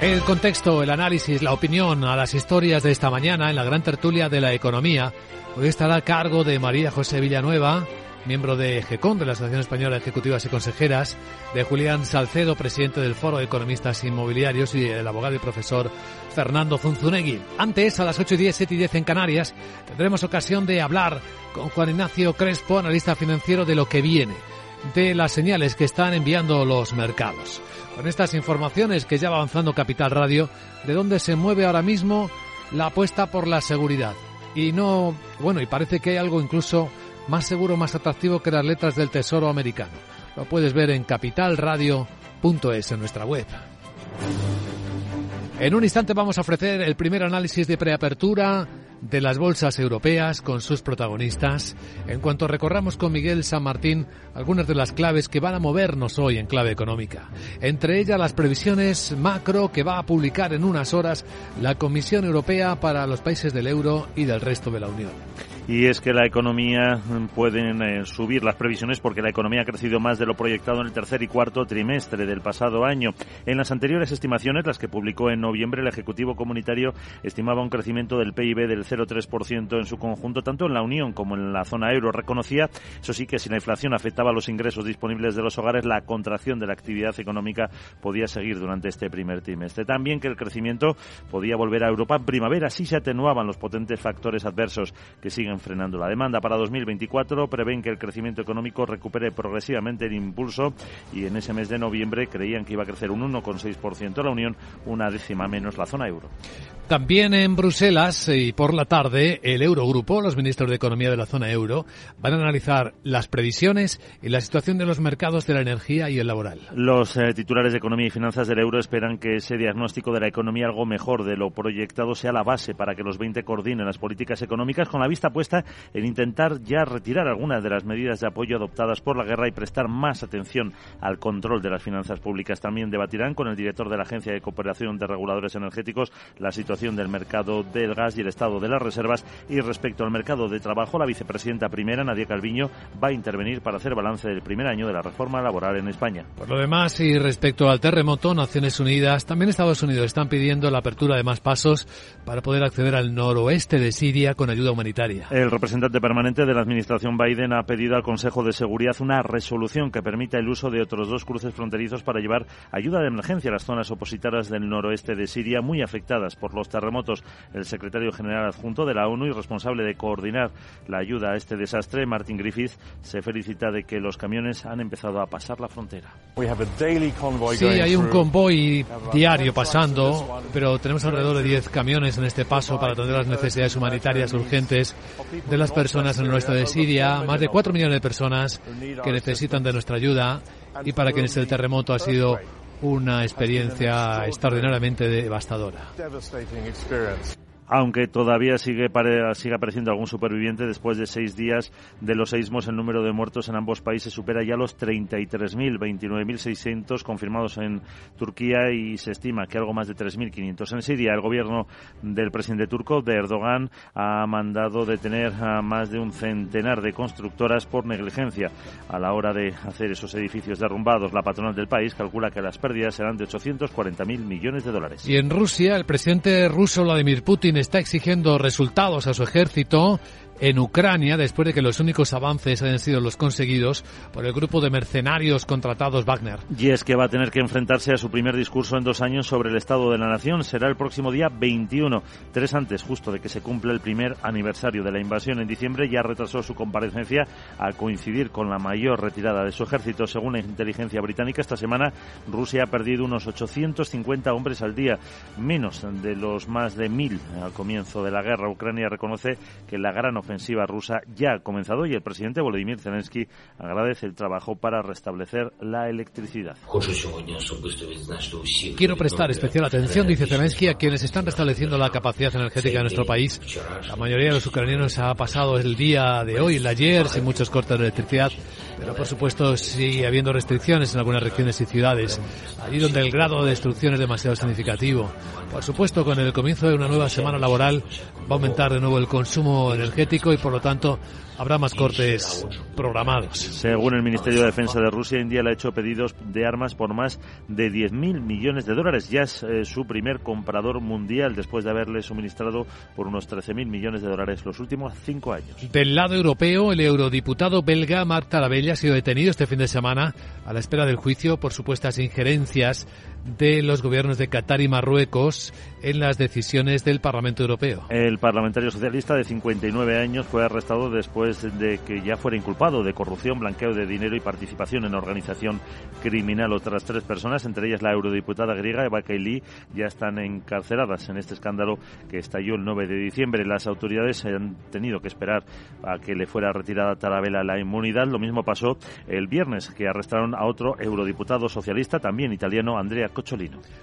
El contexto, el análisis, la opinión a las historias de esta mañana en la gran tertulia de la economía hoy estará a cargo de María José Villanueva, miembro de GECON, de la Asociación Española de Ejecutivas y Consejeras, de Julián Salcedo, presidente del Foro de Economistas Inmobiliarios, y del abogado y profesor Fernando Zunzunegui. Antes, a las 8 y 10, 7 y 10 en Canarias, tendremos ocasión de hablar con Juan Ignacio Crespo, analista financiero, de lo que viene, de las señales que están enviando los mercados con estas informaciones que ya va avanzando Capital Radio, de dónde se mueve ahora mismo la apuesta por la seguridad. Y no, bueno, y parece que hay algo incluso más seguro, más atractivo que las letras del Tesoro americano. Lo puedes ver en capitalradio.es en nuestra web. En un instante vamos a ofrecer el primer análisis de preapertura de las bolsas europeas con sus protagonistas, en cuanto recorramos con Miguel San Martín algunas de las claves que van a movernos hoy en clave económica. Entre ellas las previsiones macro que va a publicar en unas horas la Comisión Europea para los países del euro y del resto de la Unión y es que la economía mm, pueden eh, subir las previsiones porque la economía ha crecido más de lo proyectado en el tercer y cuarto trimestre del pasado año. En las anteriores estimaciones, las que publicó en noviembre, el Ejecutivo Comunitario estimaba un crecimiento del PIB del 0,3% en su conjunto, tanto en la Unión como en la zona euro. Reconocía, eso sí, que si la inflación afectaba a los ingresos disponibles de los hogares, la contracción de la actividad económica podía seguir durante este primer trimestre. También que el crecimiento podía volver a Europa en primavera si se atenuaban los potentes factores adversos que siguen frenando la demanda. Para 2024 prevén que el crecimiento económico recupere progresivamente el impulso y en ese mes de noviembre creían que iba a crecer un 1,6% la Unión, una décima menos la zona euro. También en Bruselas y por la tarde el Eurogrupo, los ministros de Economía de la zona euro, van a analizar las previsiones y la situación de los mercados de la energía y el laboral. Los eh, titulares de Economía y Finanzas del euro esperan que ese diagnóstico de la economía algo mejor de lo proyectado sea la base para que los 20 coordinen las políticas económicas con la vista puesta en intentar ya retirar algunas de las medidas de apoyo adoptadas por la guerra y prestar más atención al control de las finanzas públicas. También debatirán con el director de la Agencia de Cooperación de Reguladores Energéticos la situación del mercado del gas y el estado de las reservas. Y respecto al mercado de trabajo, la vicepresidenta primera, Nadia Calviño, va a intervenir para hacer balance del primer año de la reforma laboral en España. Por lo demás, y respecto al terremoto, Naciones Unidas, también Estados Unidos están pidiendo la apertura de más pasos para poder acceder al noroeste de Siria con ayuda humanitaria. El representante permanente de la administración Biden ha pedido al Consejo de Seguridad una resolución que permita el uso de otros dos cruces fronterizos para llevar ayuda de emergencia a las zonas opositoras del noroeste de Siria muy afectadas por los terremotos. El secretario general adjunto de la ONU y responsable de coordinar la ayuda a este desastre, Martin Griffith, se felicita de que los camiones han empezado a pasar la frontera. Sí, hay un convoy diario pasando, pero tenemos alrededor de 10 camiones en este paso para atender las necesidades humanitarias urgentes de las personas en el oeste de Siria, más de 4 millones de personas que necesitan de nuestra ayuda y para quienes el terremoto ha sido una experiencia extraordinariamente devastadora aunque todavía sigue, sigue apareciendo algún superviviente después de seis días de los seismos, el número de muertos en ambos países supera ya los 33.000, 29.600 confirmados en Turquía y se estima que algo más de 3.500 en Siria. El gobierno del presidente turco, de Erdogan, ha mandado detener a más de un centenar de constructoras por negligencia a la hora de hacer esos edificios derrumbados. La patronal del país calcula que las pérdidas serán de 840.000 millones de dólares. Y en Rusia, el presidente ruso Vladimir Putin está exigiendo resultados a su ejército en Ucrania después de que los únicos avances hayan sido los conseguidos por el grupo de mercenarios contratados Wagner. Y es que va a tener que enfrentarse a su primer discurso en dos años sobre el estado de la nación. Será el próximo día 21, tres antes justo de que se cumpla el primer aniversario de la invasión en diciembre. Ya retrasó su comparecencia a coincidir con la mayor retirada de su ejército. Según la inteligencia británica, esta semana Rusia ha perdido unos 850 hombres al día, menos de los más de mil al comienzo de la guerra. Ucrania reconoce que la gran ofensiva rusa ya ha comenzado y el presidente Volodymyr Zelensky agradece el trabajo para restablecer la electricidad. Quiero prestar especial atención, dice Zelensky, a quienes están restableciendo la capacidad energética de nuestro país. La mayoría de los ucranianos ha pasado el día de hoy, el ayer, sin muchos cortes de electricidad, pero por supuesto sigue habiendo restricciones en algunas regiones y ciudades, allí donde el grado de destrucción es demasiado significativo. Por supuesto, con el comienzo de una nueva semana laboral va a aumentar de nuevo el consumo energético y por lo tanto habrá más cortes programados. Según el Ministerio de Defensa de Rusia, India le ha hecho pedidos de armas por más de 10.000 millones de dólares. Ya es eh, su primer comprador mundial después de haberle suministrado por unos 13.000 millones de dólares los últimos cinco años. Del lado europeo, el eurodiputado belga Marc Tarabella ha sido detenido este fin de semana a la espera del juicio por supuestas injerencias de los gobiernos de Qatar y Marruecos en las decisiones del Parlamento Europeo. El parlamentario socialista de 59 años fue arrestado después de que ya fuera inculpado de corrupción, blanqueo de dinero y participación en organización criminal. Otras tres personas, entre ellas la eurodiputada griega Eva Kaili, ya están encarceladas en este escándalo que estalló el 9 de diciembre. Las autoridades han tenido que esperar a que le fuera retirada Tarabella la inmunidad. Lo mismo pasó el viernes, que arrestaron a otro eurodiputado socialista, también italiano, Andrea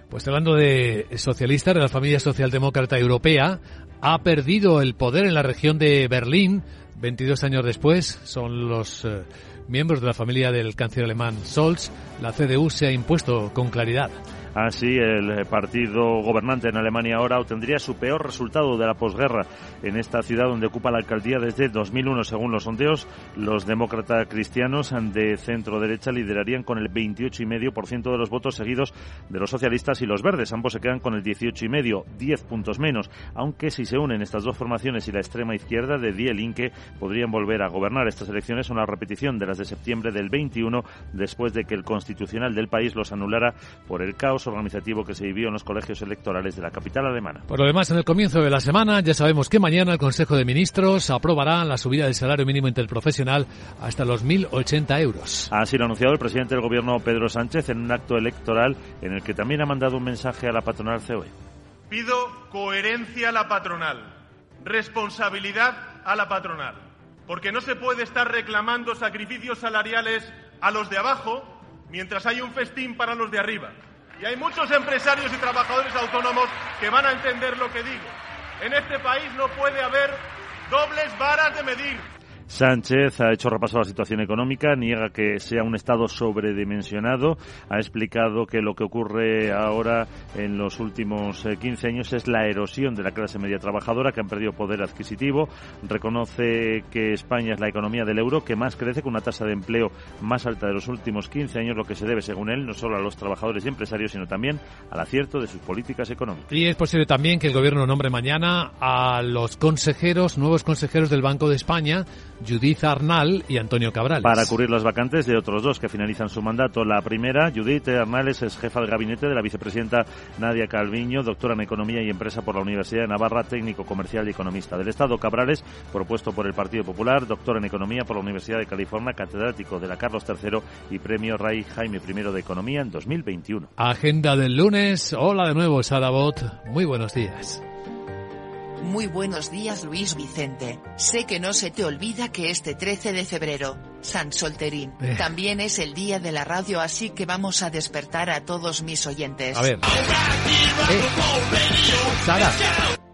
Pues hablando de socialistas, de la familia socialdemócrata europea, ha perdido el poder en la región de Berlín 22 años después. Son los eh, miembros de la familia del canciller alemán Scholz. La CDU se ha impuesto con claridad. Así, el partido gobernante en Alemania ahora obtendría su peor resultado de la posguerra en esta ciudad donde ocupa la alcaldía desde 2001. Según los sondeos, los demócratas cristianos de centro derecha liderarían con el 28,5% de los votos seguidos de los socialistas y los verdes. Ambos se quedan con el 18,5, 10 puntos menos. Aunque si se unen estas dos formaciones y la extrema izquierda de Die Linke podrían volver a gobernar. Estas elecciones son la repetición de las de septiembre del 21 después de que el constitucional del país los anulara por el caos organizativo que se vivió en los colegios electorales de la capital alemana. Por lo demás, en el comienzo de la semana ya sabemos que mañana el Consejo de Ministros aprobará la subida del salario mínimo interprofesional hasta los 1.080 euros. Así lo ha anunciado el presidente del Gobierno, Pedro Sánchez, en un acto electoral en el que también ha mandado un mensaje a la patronal COE. Pido coherencia a la patronal, responsabilidad a la patronal, porque no se puede estar reclamando sacrificios salariales a los de abajo mientras hay un festín para los de arriba. Y hay muchos empresarios y trabajadores autónomos que van a entender lo que digo. En este país no puede haber dobles varas de medir. Sánchez ha hecho repaso a la situación económica, niega que sea un Estado sobredimensionado, ha explicado que lo que ocurre ahora en los últimos 15 eh, años es la erosión de la clase media trabajadora que han perdido poder adquisitivo, reconoce que España es la economía del euro que más crece con una tasa de empleo más alta de los últimos 15 años, lo que se debe, según él, no solo a los trabajadores y empresarios, sino también al acierto de sus políticas económicas. Y es posible también que el Gobierno nombre mañana a los consejeros, nuevos consejeros del Banco de España, Judith Arnal y Antonio Cabral. Para cubrir las vacantes de otros dos que finalizan su mandato. La primera, Judith Arnales, es jefa del gabinete de la vicepresidenta Nadia Calviño, doctora en Economía y Empresa por la Universidad de Navarra, técnico comercial y economista del Estado. Cabrales, propuesto por el Partido Popular, doctor en Economía por la Universidad de California, catedrático de la Carlos III y premio Ray Jaime I de Economía en 2021. Agenda del lunes. Hola de nuevo, Sara Bot. Muy buenos días. Muy buenos días Luis Vicente, sé que no se te olvida que este 13 de febrero, San Solterín, eh. también es el día de la radio así que vamos a despertar a todos mis oyentes. A ver. Eh. Sara.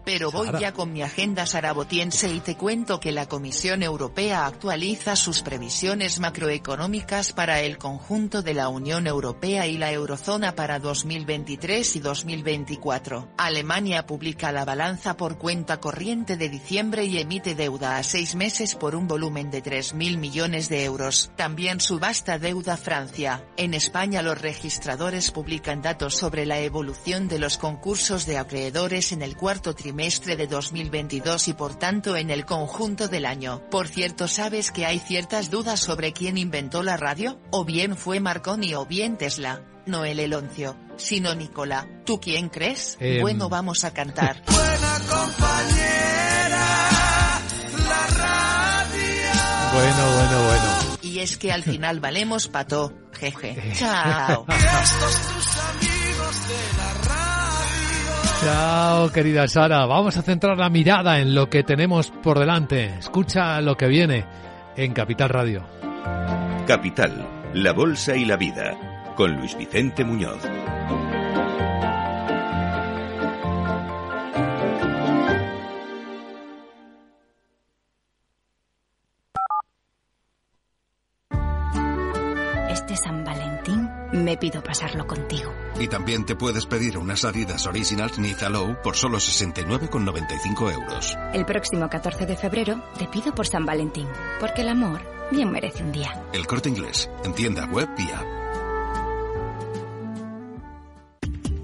Pero voy ya con mi agenda sarabotiense y te cuento que la Comisión Europea actualiza sus previsiones macroeconómicas para el conjunto de la Unión Europea y la Eurozona para 2023 y 2024. Alemania publica la balanza por cuenta corriente de diciembre y emite deuda a seis meses por un volumen de 3.000 millones de euros. También subasta deuda Francia. En España los registradores publican datos sobre la evolución de los concursos de acreedores en el cuarto trimestre trimestre de 2022 y por tanto en el conjunto del año. Por cierto, ¿sabes que hay ciertas dudas sobre quién inventó la radio? O bien fue Marconi o bien Tesla. No el Eloncio, sino Nicola. ¿Tú quién crees? Em. Bueno, vamos a cantar. Buena compañera, la radio. Bueno, bueno, bueno. Y es que al final valemos pato. Jeje. Chao. Y estos tus amigos de la radio. Chao, querida Sara. Vamos a centrar la mirada en lo que tenemos por delante. Escucha lo que viene en Capital Radio. Capital, la Bolsa y la Vida, con Luis Vicente Muñoz. Este San Valentín me pido pasarlo contigo. Y también te puedes pedir unas Adidas Originals Niza Low por solo 69,95 euros. El próximo 14 de febrero te pido por San Valentín, porque el amor bien merece un día. El corte inglés, en tienda web y app.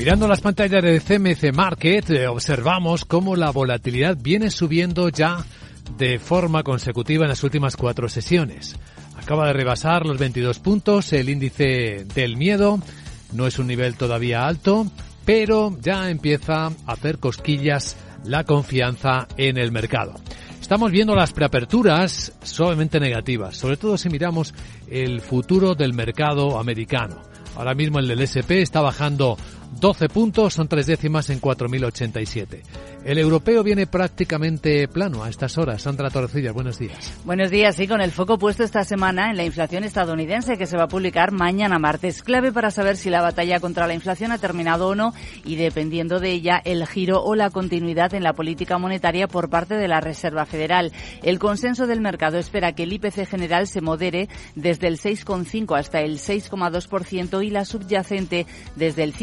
Mirando las pantallas de CMC Market, eh, observamos cómo la volatilidad viene subiendo ya de forma consecutiva en las últimas cuatro sesiones. Acaba de rebasar los 22 puntos el índice del miedo. No es un nivel todavía alto, pero ya empieza a hacer cosquillas la confianza en el mercado. Estamos viendo las preaperturas suavemente negativas, sobre todo si miramos el futuro del mercado americano. Ahora mismo el del SP está bajando 12 puntos, son tres décimas en 4.087. El europeo viene prácticamente plano a estas horas. Sandra Torrecillas, buenos días. Buenos días, sí, con el foco puesto esta semana en la inflación estadounidense que se va a publicar mañana martes. Clave para saber si la batalla contra la inflación ha terminado o no y dependiendo de ella el giro o la continuidad en la política monetaria por parte de la Reserva Federal. El consenso del mercado espera que el IPC general se modere desde el 6,5 hasta el 6,2% y la subyacente desde el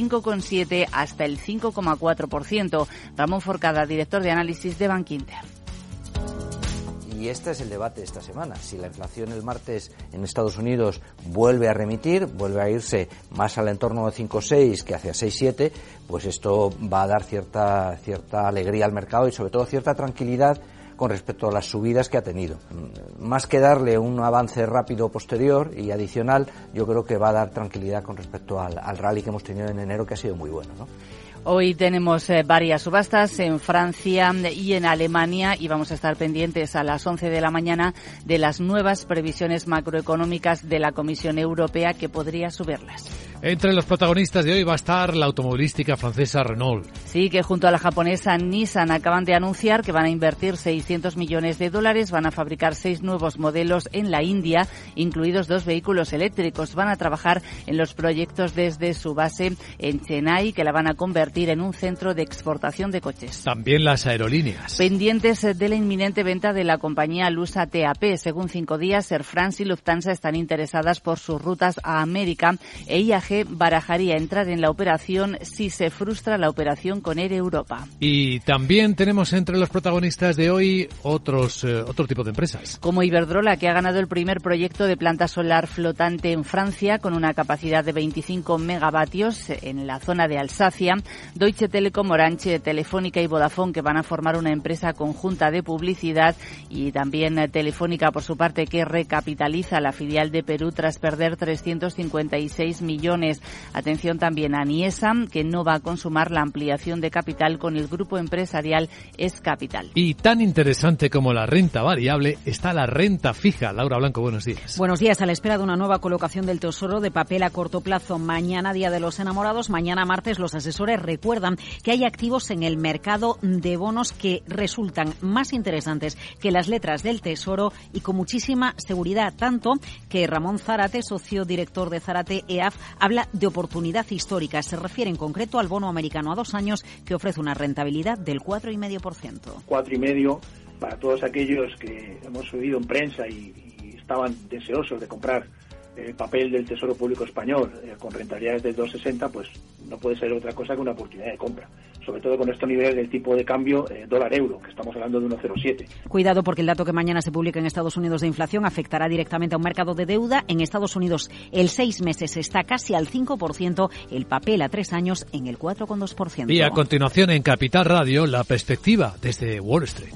5,7 hasta el 5,4%. Ramón Forcada, director de análisis de Bankinter. Y este es el debate de esta semana. Si la inflación el martes en Estados Unidos vuelve a remitir, vuelve a irse más al entorno de 5,6 que hacia 6,7, pues esto va a dar cierta, cierta alegría al mercado y sobre todo cierta tranquilidad con respecto a las subidas que ha tenido. Más que darle un avance rápido posterior y adicional, yo creo que va a dar tranquilidad con respecto al, al rally que hemos tenido en enero, que ha sido muy bueno. ¿no? Hoy tenemos eh, varias subastas en Francia y en Alemania y vamos a estar pendientes a las 11 de la mañana de las nuevas previsiones macroeconómicas de la Comisión Europea que podría subirlas. Entre los protagonistas de hoy va a estar la automovilística francesa Renault. Sí, que junto a la japonesa Nissan acaban de anunciar que van a invertir 600 millones de dólares, van a fabricar seis nuevos modelos en la India, incluidos dos vehículos eléctricos. Van a trabajar en los proyectos desde su base en Chennai, que la van a convertir en un centro de exportación de coches. También las aerolíneas. Pendientes de la inminente venta de la compañía lusa TAP. Según cinco días, Air France y Lufthansa están interesadas por sus rutas a América e IAG barajaría entrar en la operación si se frustra la operación con Air Europa. Y también tenemos entre los protagonistas de hoy otros eh, otro tipo de empresas. Como Iberdrola, que ha ganado el primer proyecto de planta solar flotante en Francia con una capacidad de 25 megavatios en la zona de Alsacia. Deutsche Telekom, Orange, Telefónica y Vodafone, que van a formar una empresa conjunta de publicidad. Y también Telefónica, por su parte, que recapitaliza la filial de Perú tras perder 356 millones. Atención también a Niesa, que no va a consumar la ampliación de capital con el grupo empresarial Es Capital. Y tan interesante como la renta variable está la renta fija. Laura Blanco, buenos días. Buenos días. A la espera de una nueva colocación del Tesoro de papel a corto plazo mañana, Día de los Enamorados, mañana martes, los asesores recuerdan que hay activos en el mercado de bonos que resultan más interesantes que las letras del Tesoro y con muchísima seguridad, tanto que Ramón Zárate, socio director de Zárate EAF, habla de oportunidad histórica. Se refiere en concreto al bono americano a dos años que ofrece una rentabilidad del 4,5%. Cuatro y medio para todos aquellos que hemos subido en prensa y, estaban deseosos de comprar el papel del Tesoro Público Español eh, con rentabilidades del 2,60, pues no puede ser otra cosa que una oportunidad de compra. Sobre todo con estos niveles del tipo de cambio eh, dólar-euro, que estamos hablando de 1,07. Cuidado porque el dato que mañana se publica en Estados Unidos de inflación afectará directamente a un mercado de deuda. En Estados Unidos el seis meses está casi al 5%, el papel a tres años en el 4,2%. Y a continuación en Capital Radio, la perspectiva desde Wall Street.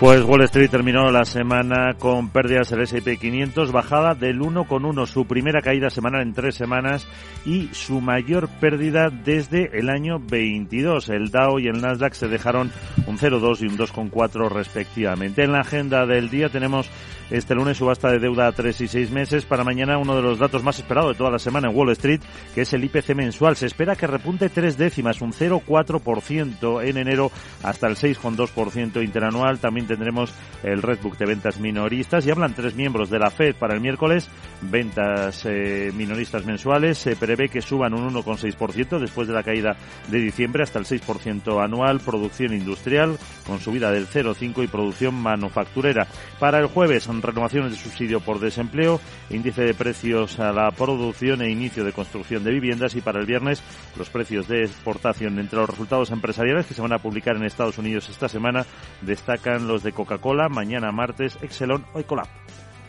Pues Wall Street terminó la semana con pérdidas el S&P 500, bajada del 1,1, su primera caída semanal en tres semanas y su mayor pérdida desde el año 22. El Dow y el Nasdaq se dejaron un 0,2 y un 2,4 respectivamente. En la agenda del día tenemos este lunes subasta de deuda a tres y seis meses. Para mañana uno de los datos más esperados de toda la semana en Wall Street, que es el IPC mensual. Se espera que repunte tres décimas, un 0,4% en enero hasta el 6,2% interanual. También tendremos el Redbook de ventas minoristas y hablan tres miembros de la Fed para el miércoles. Ventas eh, minoristas mensuales. Se prevé que suban un 1,6% después de la caída de diciembre hasta el 6% anual. Producción industrial con subida del 0,5 y producción manufacturera. Para el jueves renovaciones de subsidio por desempleo, índice de precios a la producción e inicio de construcción de viviendas y para el viernes los precios de exportación. Entre los resultados empresariales que se van a publicar en Estados Unidos esta semana destacan los de Coca-Cola, mañana martes, Excelon o Ecolab.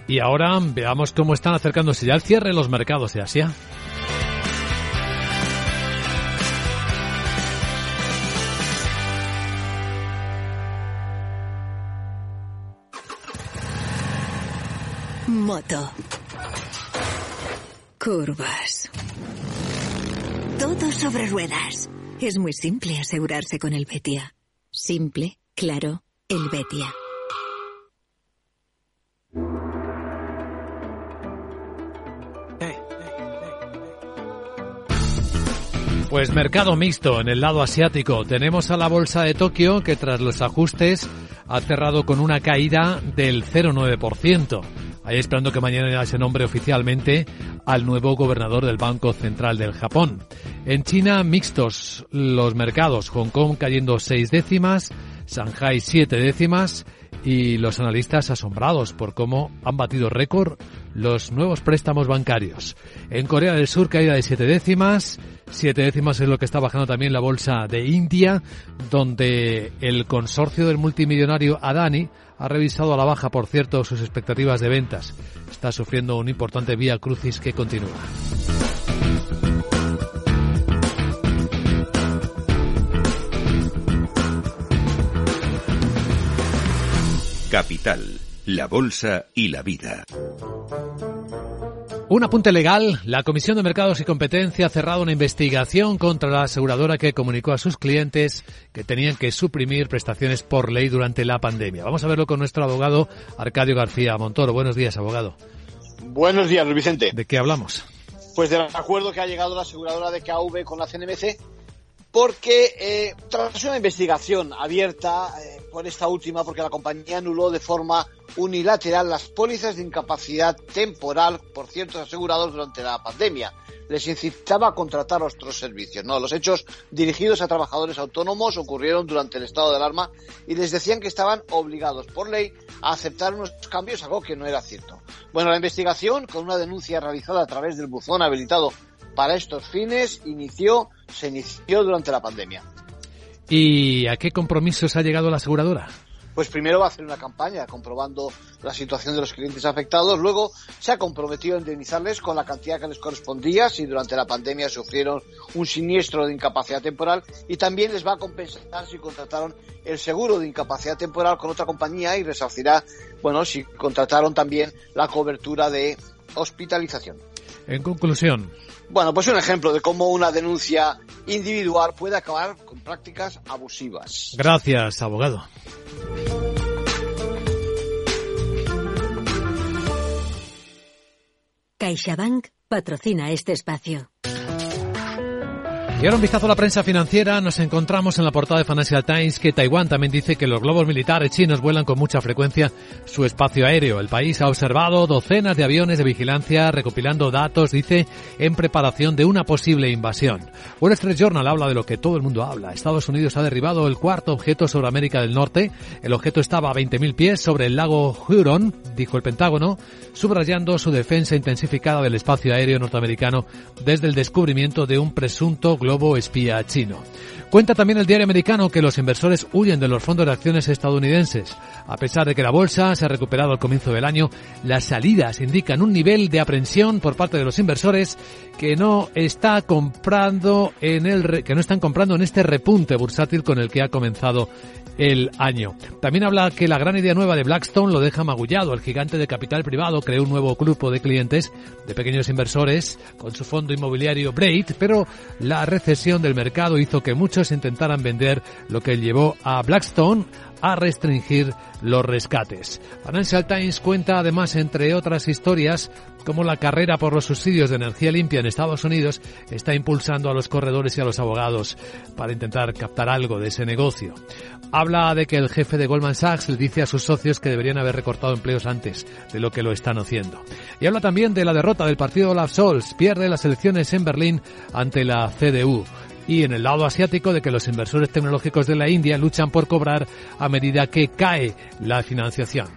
Y ahora veamos cómo están acercándose ya al cierre los mercados de Asia. Moto. Curvas. Todo sobre ruedas. Es muy simple asegurarse con el Betia. Simple, claro, el Betia. Pues mercado mixto en el lado asiático. Tenemos a la bolsa de Tokio que tras los ajustes ha cerrado con una caída del 0,9%. Ahí esperando que mañana se nombre oficialmente al nuevo gobernador del Banco Central del Japón. En China, mixtos los mercados. Hong Kong cayendo seis décimas, Shanghai siete décimas y los analistas asombrados por cómo han batido récord los nuevos préstamos bancarios. En Corea del Sur caída de siete décimas, siete décimas es lo que está bajando también la bolsa de India, donde el consorcio del multimillonario Adani ha revisado a la baja, por cierto, sus expectativas de ventas. Está sufriendo un importante vía crucis que continúa. Capital, la Bolsa y la Vida. Un apunte legal. La Comisión de Mercados y Competencia ha cerrado una investigación contra la aseguradora que comunicó a sus clientes que tenían que suprimir prestaciones por ley durante la pandemia. Vamos a verlo con nuestro abogado Arcadio García Montoro. Buenos días, abogado. Buenos días, Luis Vicente. ¿De qué hablamos? Pues del acuerdo que ha llegado la aseguradora de KV con la CNMC porque eh, tras una investigación abierta eh, por esta última, porque la compañía anuló de forma unilateral las pólizas de incapacidad temporal por ciertos asegurados durante la pandemia. Les incitaba a contratar otros servicios. No, los hechos dirigidos a trabajadores autónomos ocurrieron durante el estado de alarma y les decían que estaban obligados por ley a aceptar unos cambios, algo que no era cierto. Bueno, la investigación, con una denuncia realizada a través del buzón habilitado para estos fines inició, se inició durante la pandemia. ¿Y a qué compromisos ha llegado la aseguradora? Pues primero va a hacer una campaña comprobando la situación de los clientes afectados, luego se ha comprometido a indemnizarles con la cantidad que les correspondía si durante la pandemia sufrieron un siniestro de incapacidad temporal y también les va a compensar si contrataron el seguro de incapacidad temporal con otra compañía y resarcirá, bueno, si contrataron también la cobertura de hospitalización. En conclusión. Bueno, pues un ejemplo de cómo una denuncia individual puede acabar con prácticas abusivas. Gracias, abogado. CaixaBank patrocina este espacio. Y ahora un vistazo a la prensa financiera. Nos encontramos en la portada de Financial Times que Taiwán también dice que los globos militares chinos vuelan con mucha frecuencia su espacio aéreo. El país ha observado docenas de aviones de vigilancia recopilando datos, dice, en preparación de una posible invasión. Wall Street Journal habla de lo que todo el mundo habla. Estados Unidos ha derribado el cuarto objeto sobre América del Norte. El objeto estaba a 20.000 pies sobre el lago Huron, dijo el Pentágono, subrayando su defensa intensificada del espacio aéreo norteamericano desde el descubrimiento de un presunto globo espía chino. Cuenta también el diario americano que los inversores huyen de los fondos de acciones estadounidenses. A pesar de que la bolsa se ha recuperado al comienzo del año, las salidas indican un nivel de aprensión por parte de los inversores que no está comprando en el que no están comprando en este repunte bursátil con el que ha comenzado el año. También habla que la gran idea nueva de Blackstone lo deja magullado. El gigante de capital privado creó un nuevo grupo de clientes, de pequeños inversores, con su fondo inmobiliario Braid, pero la recesión del mercado hizo que muchos intentaran vender, lo que llevó a Blackstone a restringir los rescates. Financial Times cuenta además, entre otras historias, cómo la carrera por los subsidios de energía limpia en Estados Unidos está impulsando a los corredores y a los abogados para intentar captar algo de ese negocio. Habla de que el jefe de Goldman Sachs le dice a sus socios que deberían haber recortado empleos antes de lo que lo están haciendo. Y habla también de la derrota del partido Olaf Scholz. Pierde las elecciones en Berlín ante la CDU y en el lado asiático de que los inversores tecnológicos de la India luchan por cobrar a medida que cae la financiación.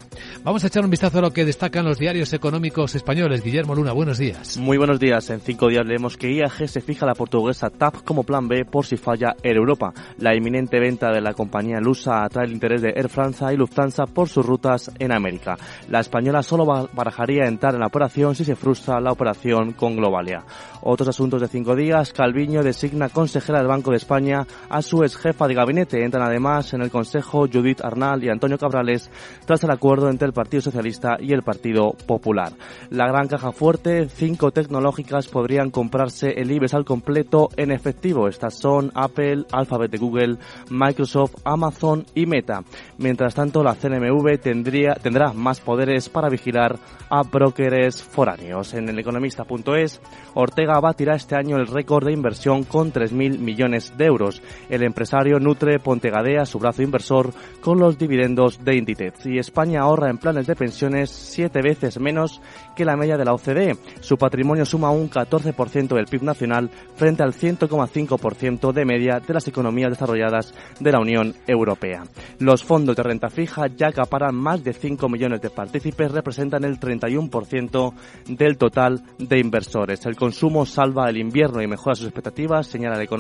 Vamos a echar un vistazo a lo que destacan los diarios económicos españoles. Guillermo Luna, buenos días. Muy buenos días. En cinco días leemos que IAG se fija la portuguesa TAP como plan B por si falla Air Europa. La inminente venta de la compañía lusa atrae el interés de Air France y Lufthansa por sus rutas en América. La española solo barajaría entrar en la operación si se frustra la operación con Globalia. Otros asuntos de cinco días. Calviño designa consejera del Banco de España a su ex jefa de gabinete. Entran además en el Consejo Judith Arnal y Antonio Cabrales tras el acuerdo entre el Partido Socialista y el Partido Popular. La gran caja fuerte, cinco tecnológicas podrían comprarse el IBEX al completo en efectivo. Estas son Apple, Alphabet de Google, Microsoft, Amazon y Meta. Mientras tanto, la CNMV tendría, tendrá más poderes para vigilar a brokers foráneos. En el economista.es, Ortega batirá este año el récord de inversión con 3.000 millones de euros. El empresario nutre Pontegadea su brazo inversor con los dividendos de Inditex. Y España ahorra en planes de pensiones siete veces menos que la media de la OCDE. Su patrimonio suma un 14% del PIB nacional frente al 100,5% de media de las economías desarrolladas de la Unión Europea. Los fondos de renta fija ya acaparan más de 5 millones de partícipes, representan el 31% del total de inversores. El consumo salva el invierno y mejora sus expectativas, señala el economista,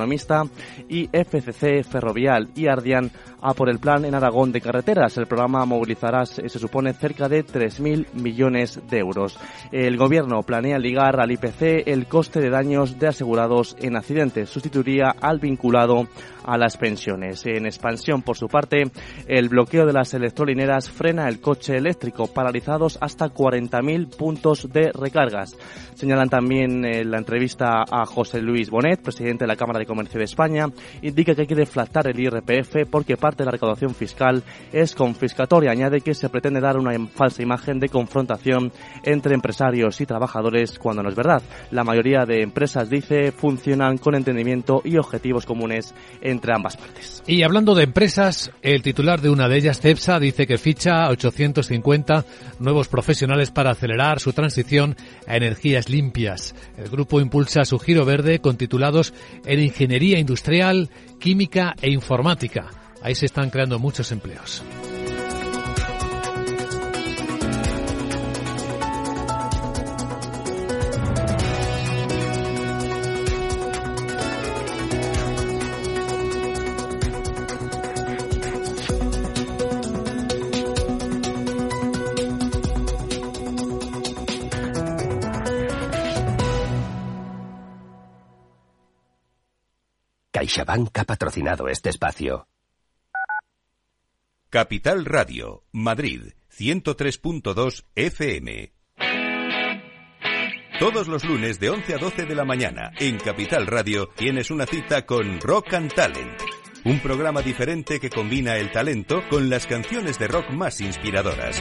y FCC, Ferrovial y Ardian a por el plan en Aragón de carreteras. El programa movilizará, se supone, cerca de 3.000 millones de euros. El gobierno planea ligar al IPC el coste de daños de asegurados en accidentes. Sustituiría al vinculado a las pensiones. En expansión, por su parte, el bloqueo de las electrolineras frena el coche eléctrico, paralizados hasta 40.000 puntos de recargas. Señalan también en la entrevista a José Luis Bonet, presidente de la Cámara de Comercio de España, indica que hay que deflactar el IRPF porque parte de la recaudación fiscal es confiscatoria. Añade que se pretende dar una falsa imagen de confrontación entre empresarios y trabajadores cuando no es verdad. La mayoría de empresas, dice, funcionan con entendimiento y objetivos comunes entre ambas partes. Y hablando de empresas, el titular de una de ellas, CEPSA, dice que ficha a 850 nuevos profesionales para acelerar su transición a energías limpias. El grupo impulsa su giro verde con titulados en ingeniería industrial, química e informática. Ahí se están creando muchos empleos. CaixaBank ha patrocinado este espacio. Capital Radio, Madrid, 103.2 FM. Todos los lunes de 11 a 12 de la mañana en Capital Radio tienes una cita con Rock and Talent. Un programa diferente que combina el talento con las canciones de rock más inspiradoras.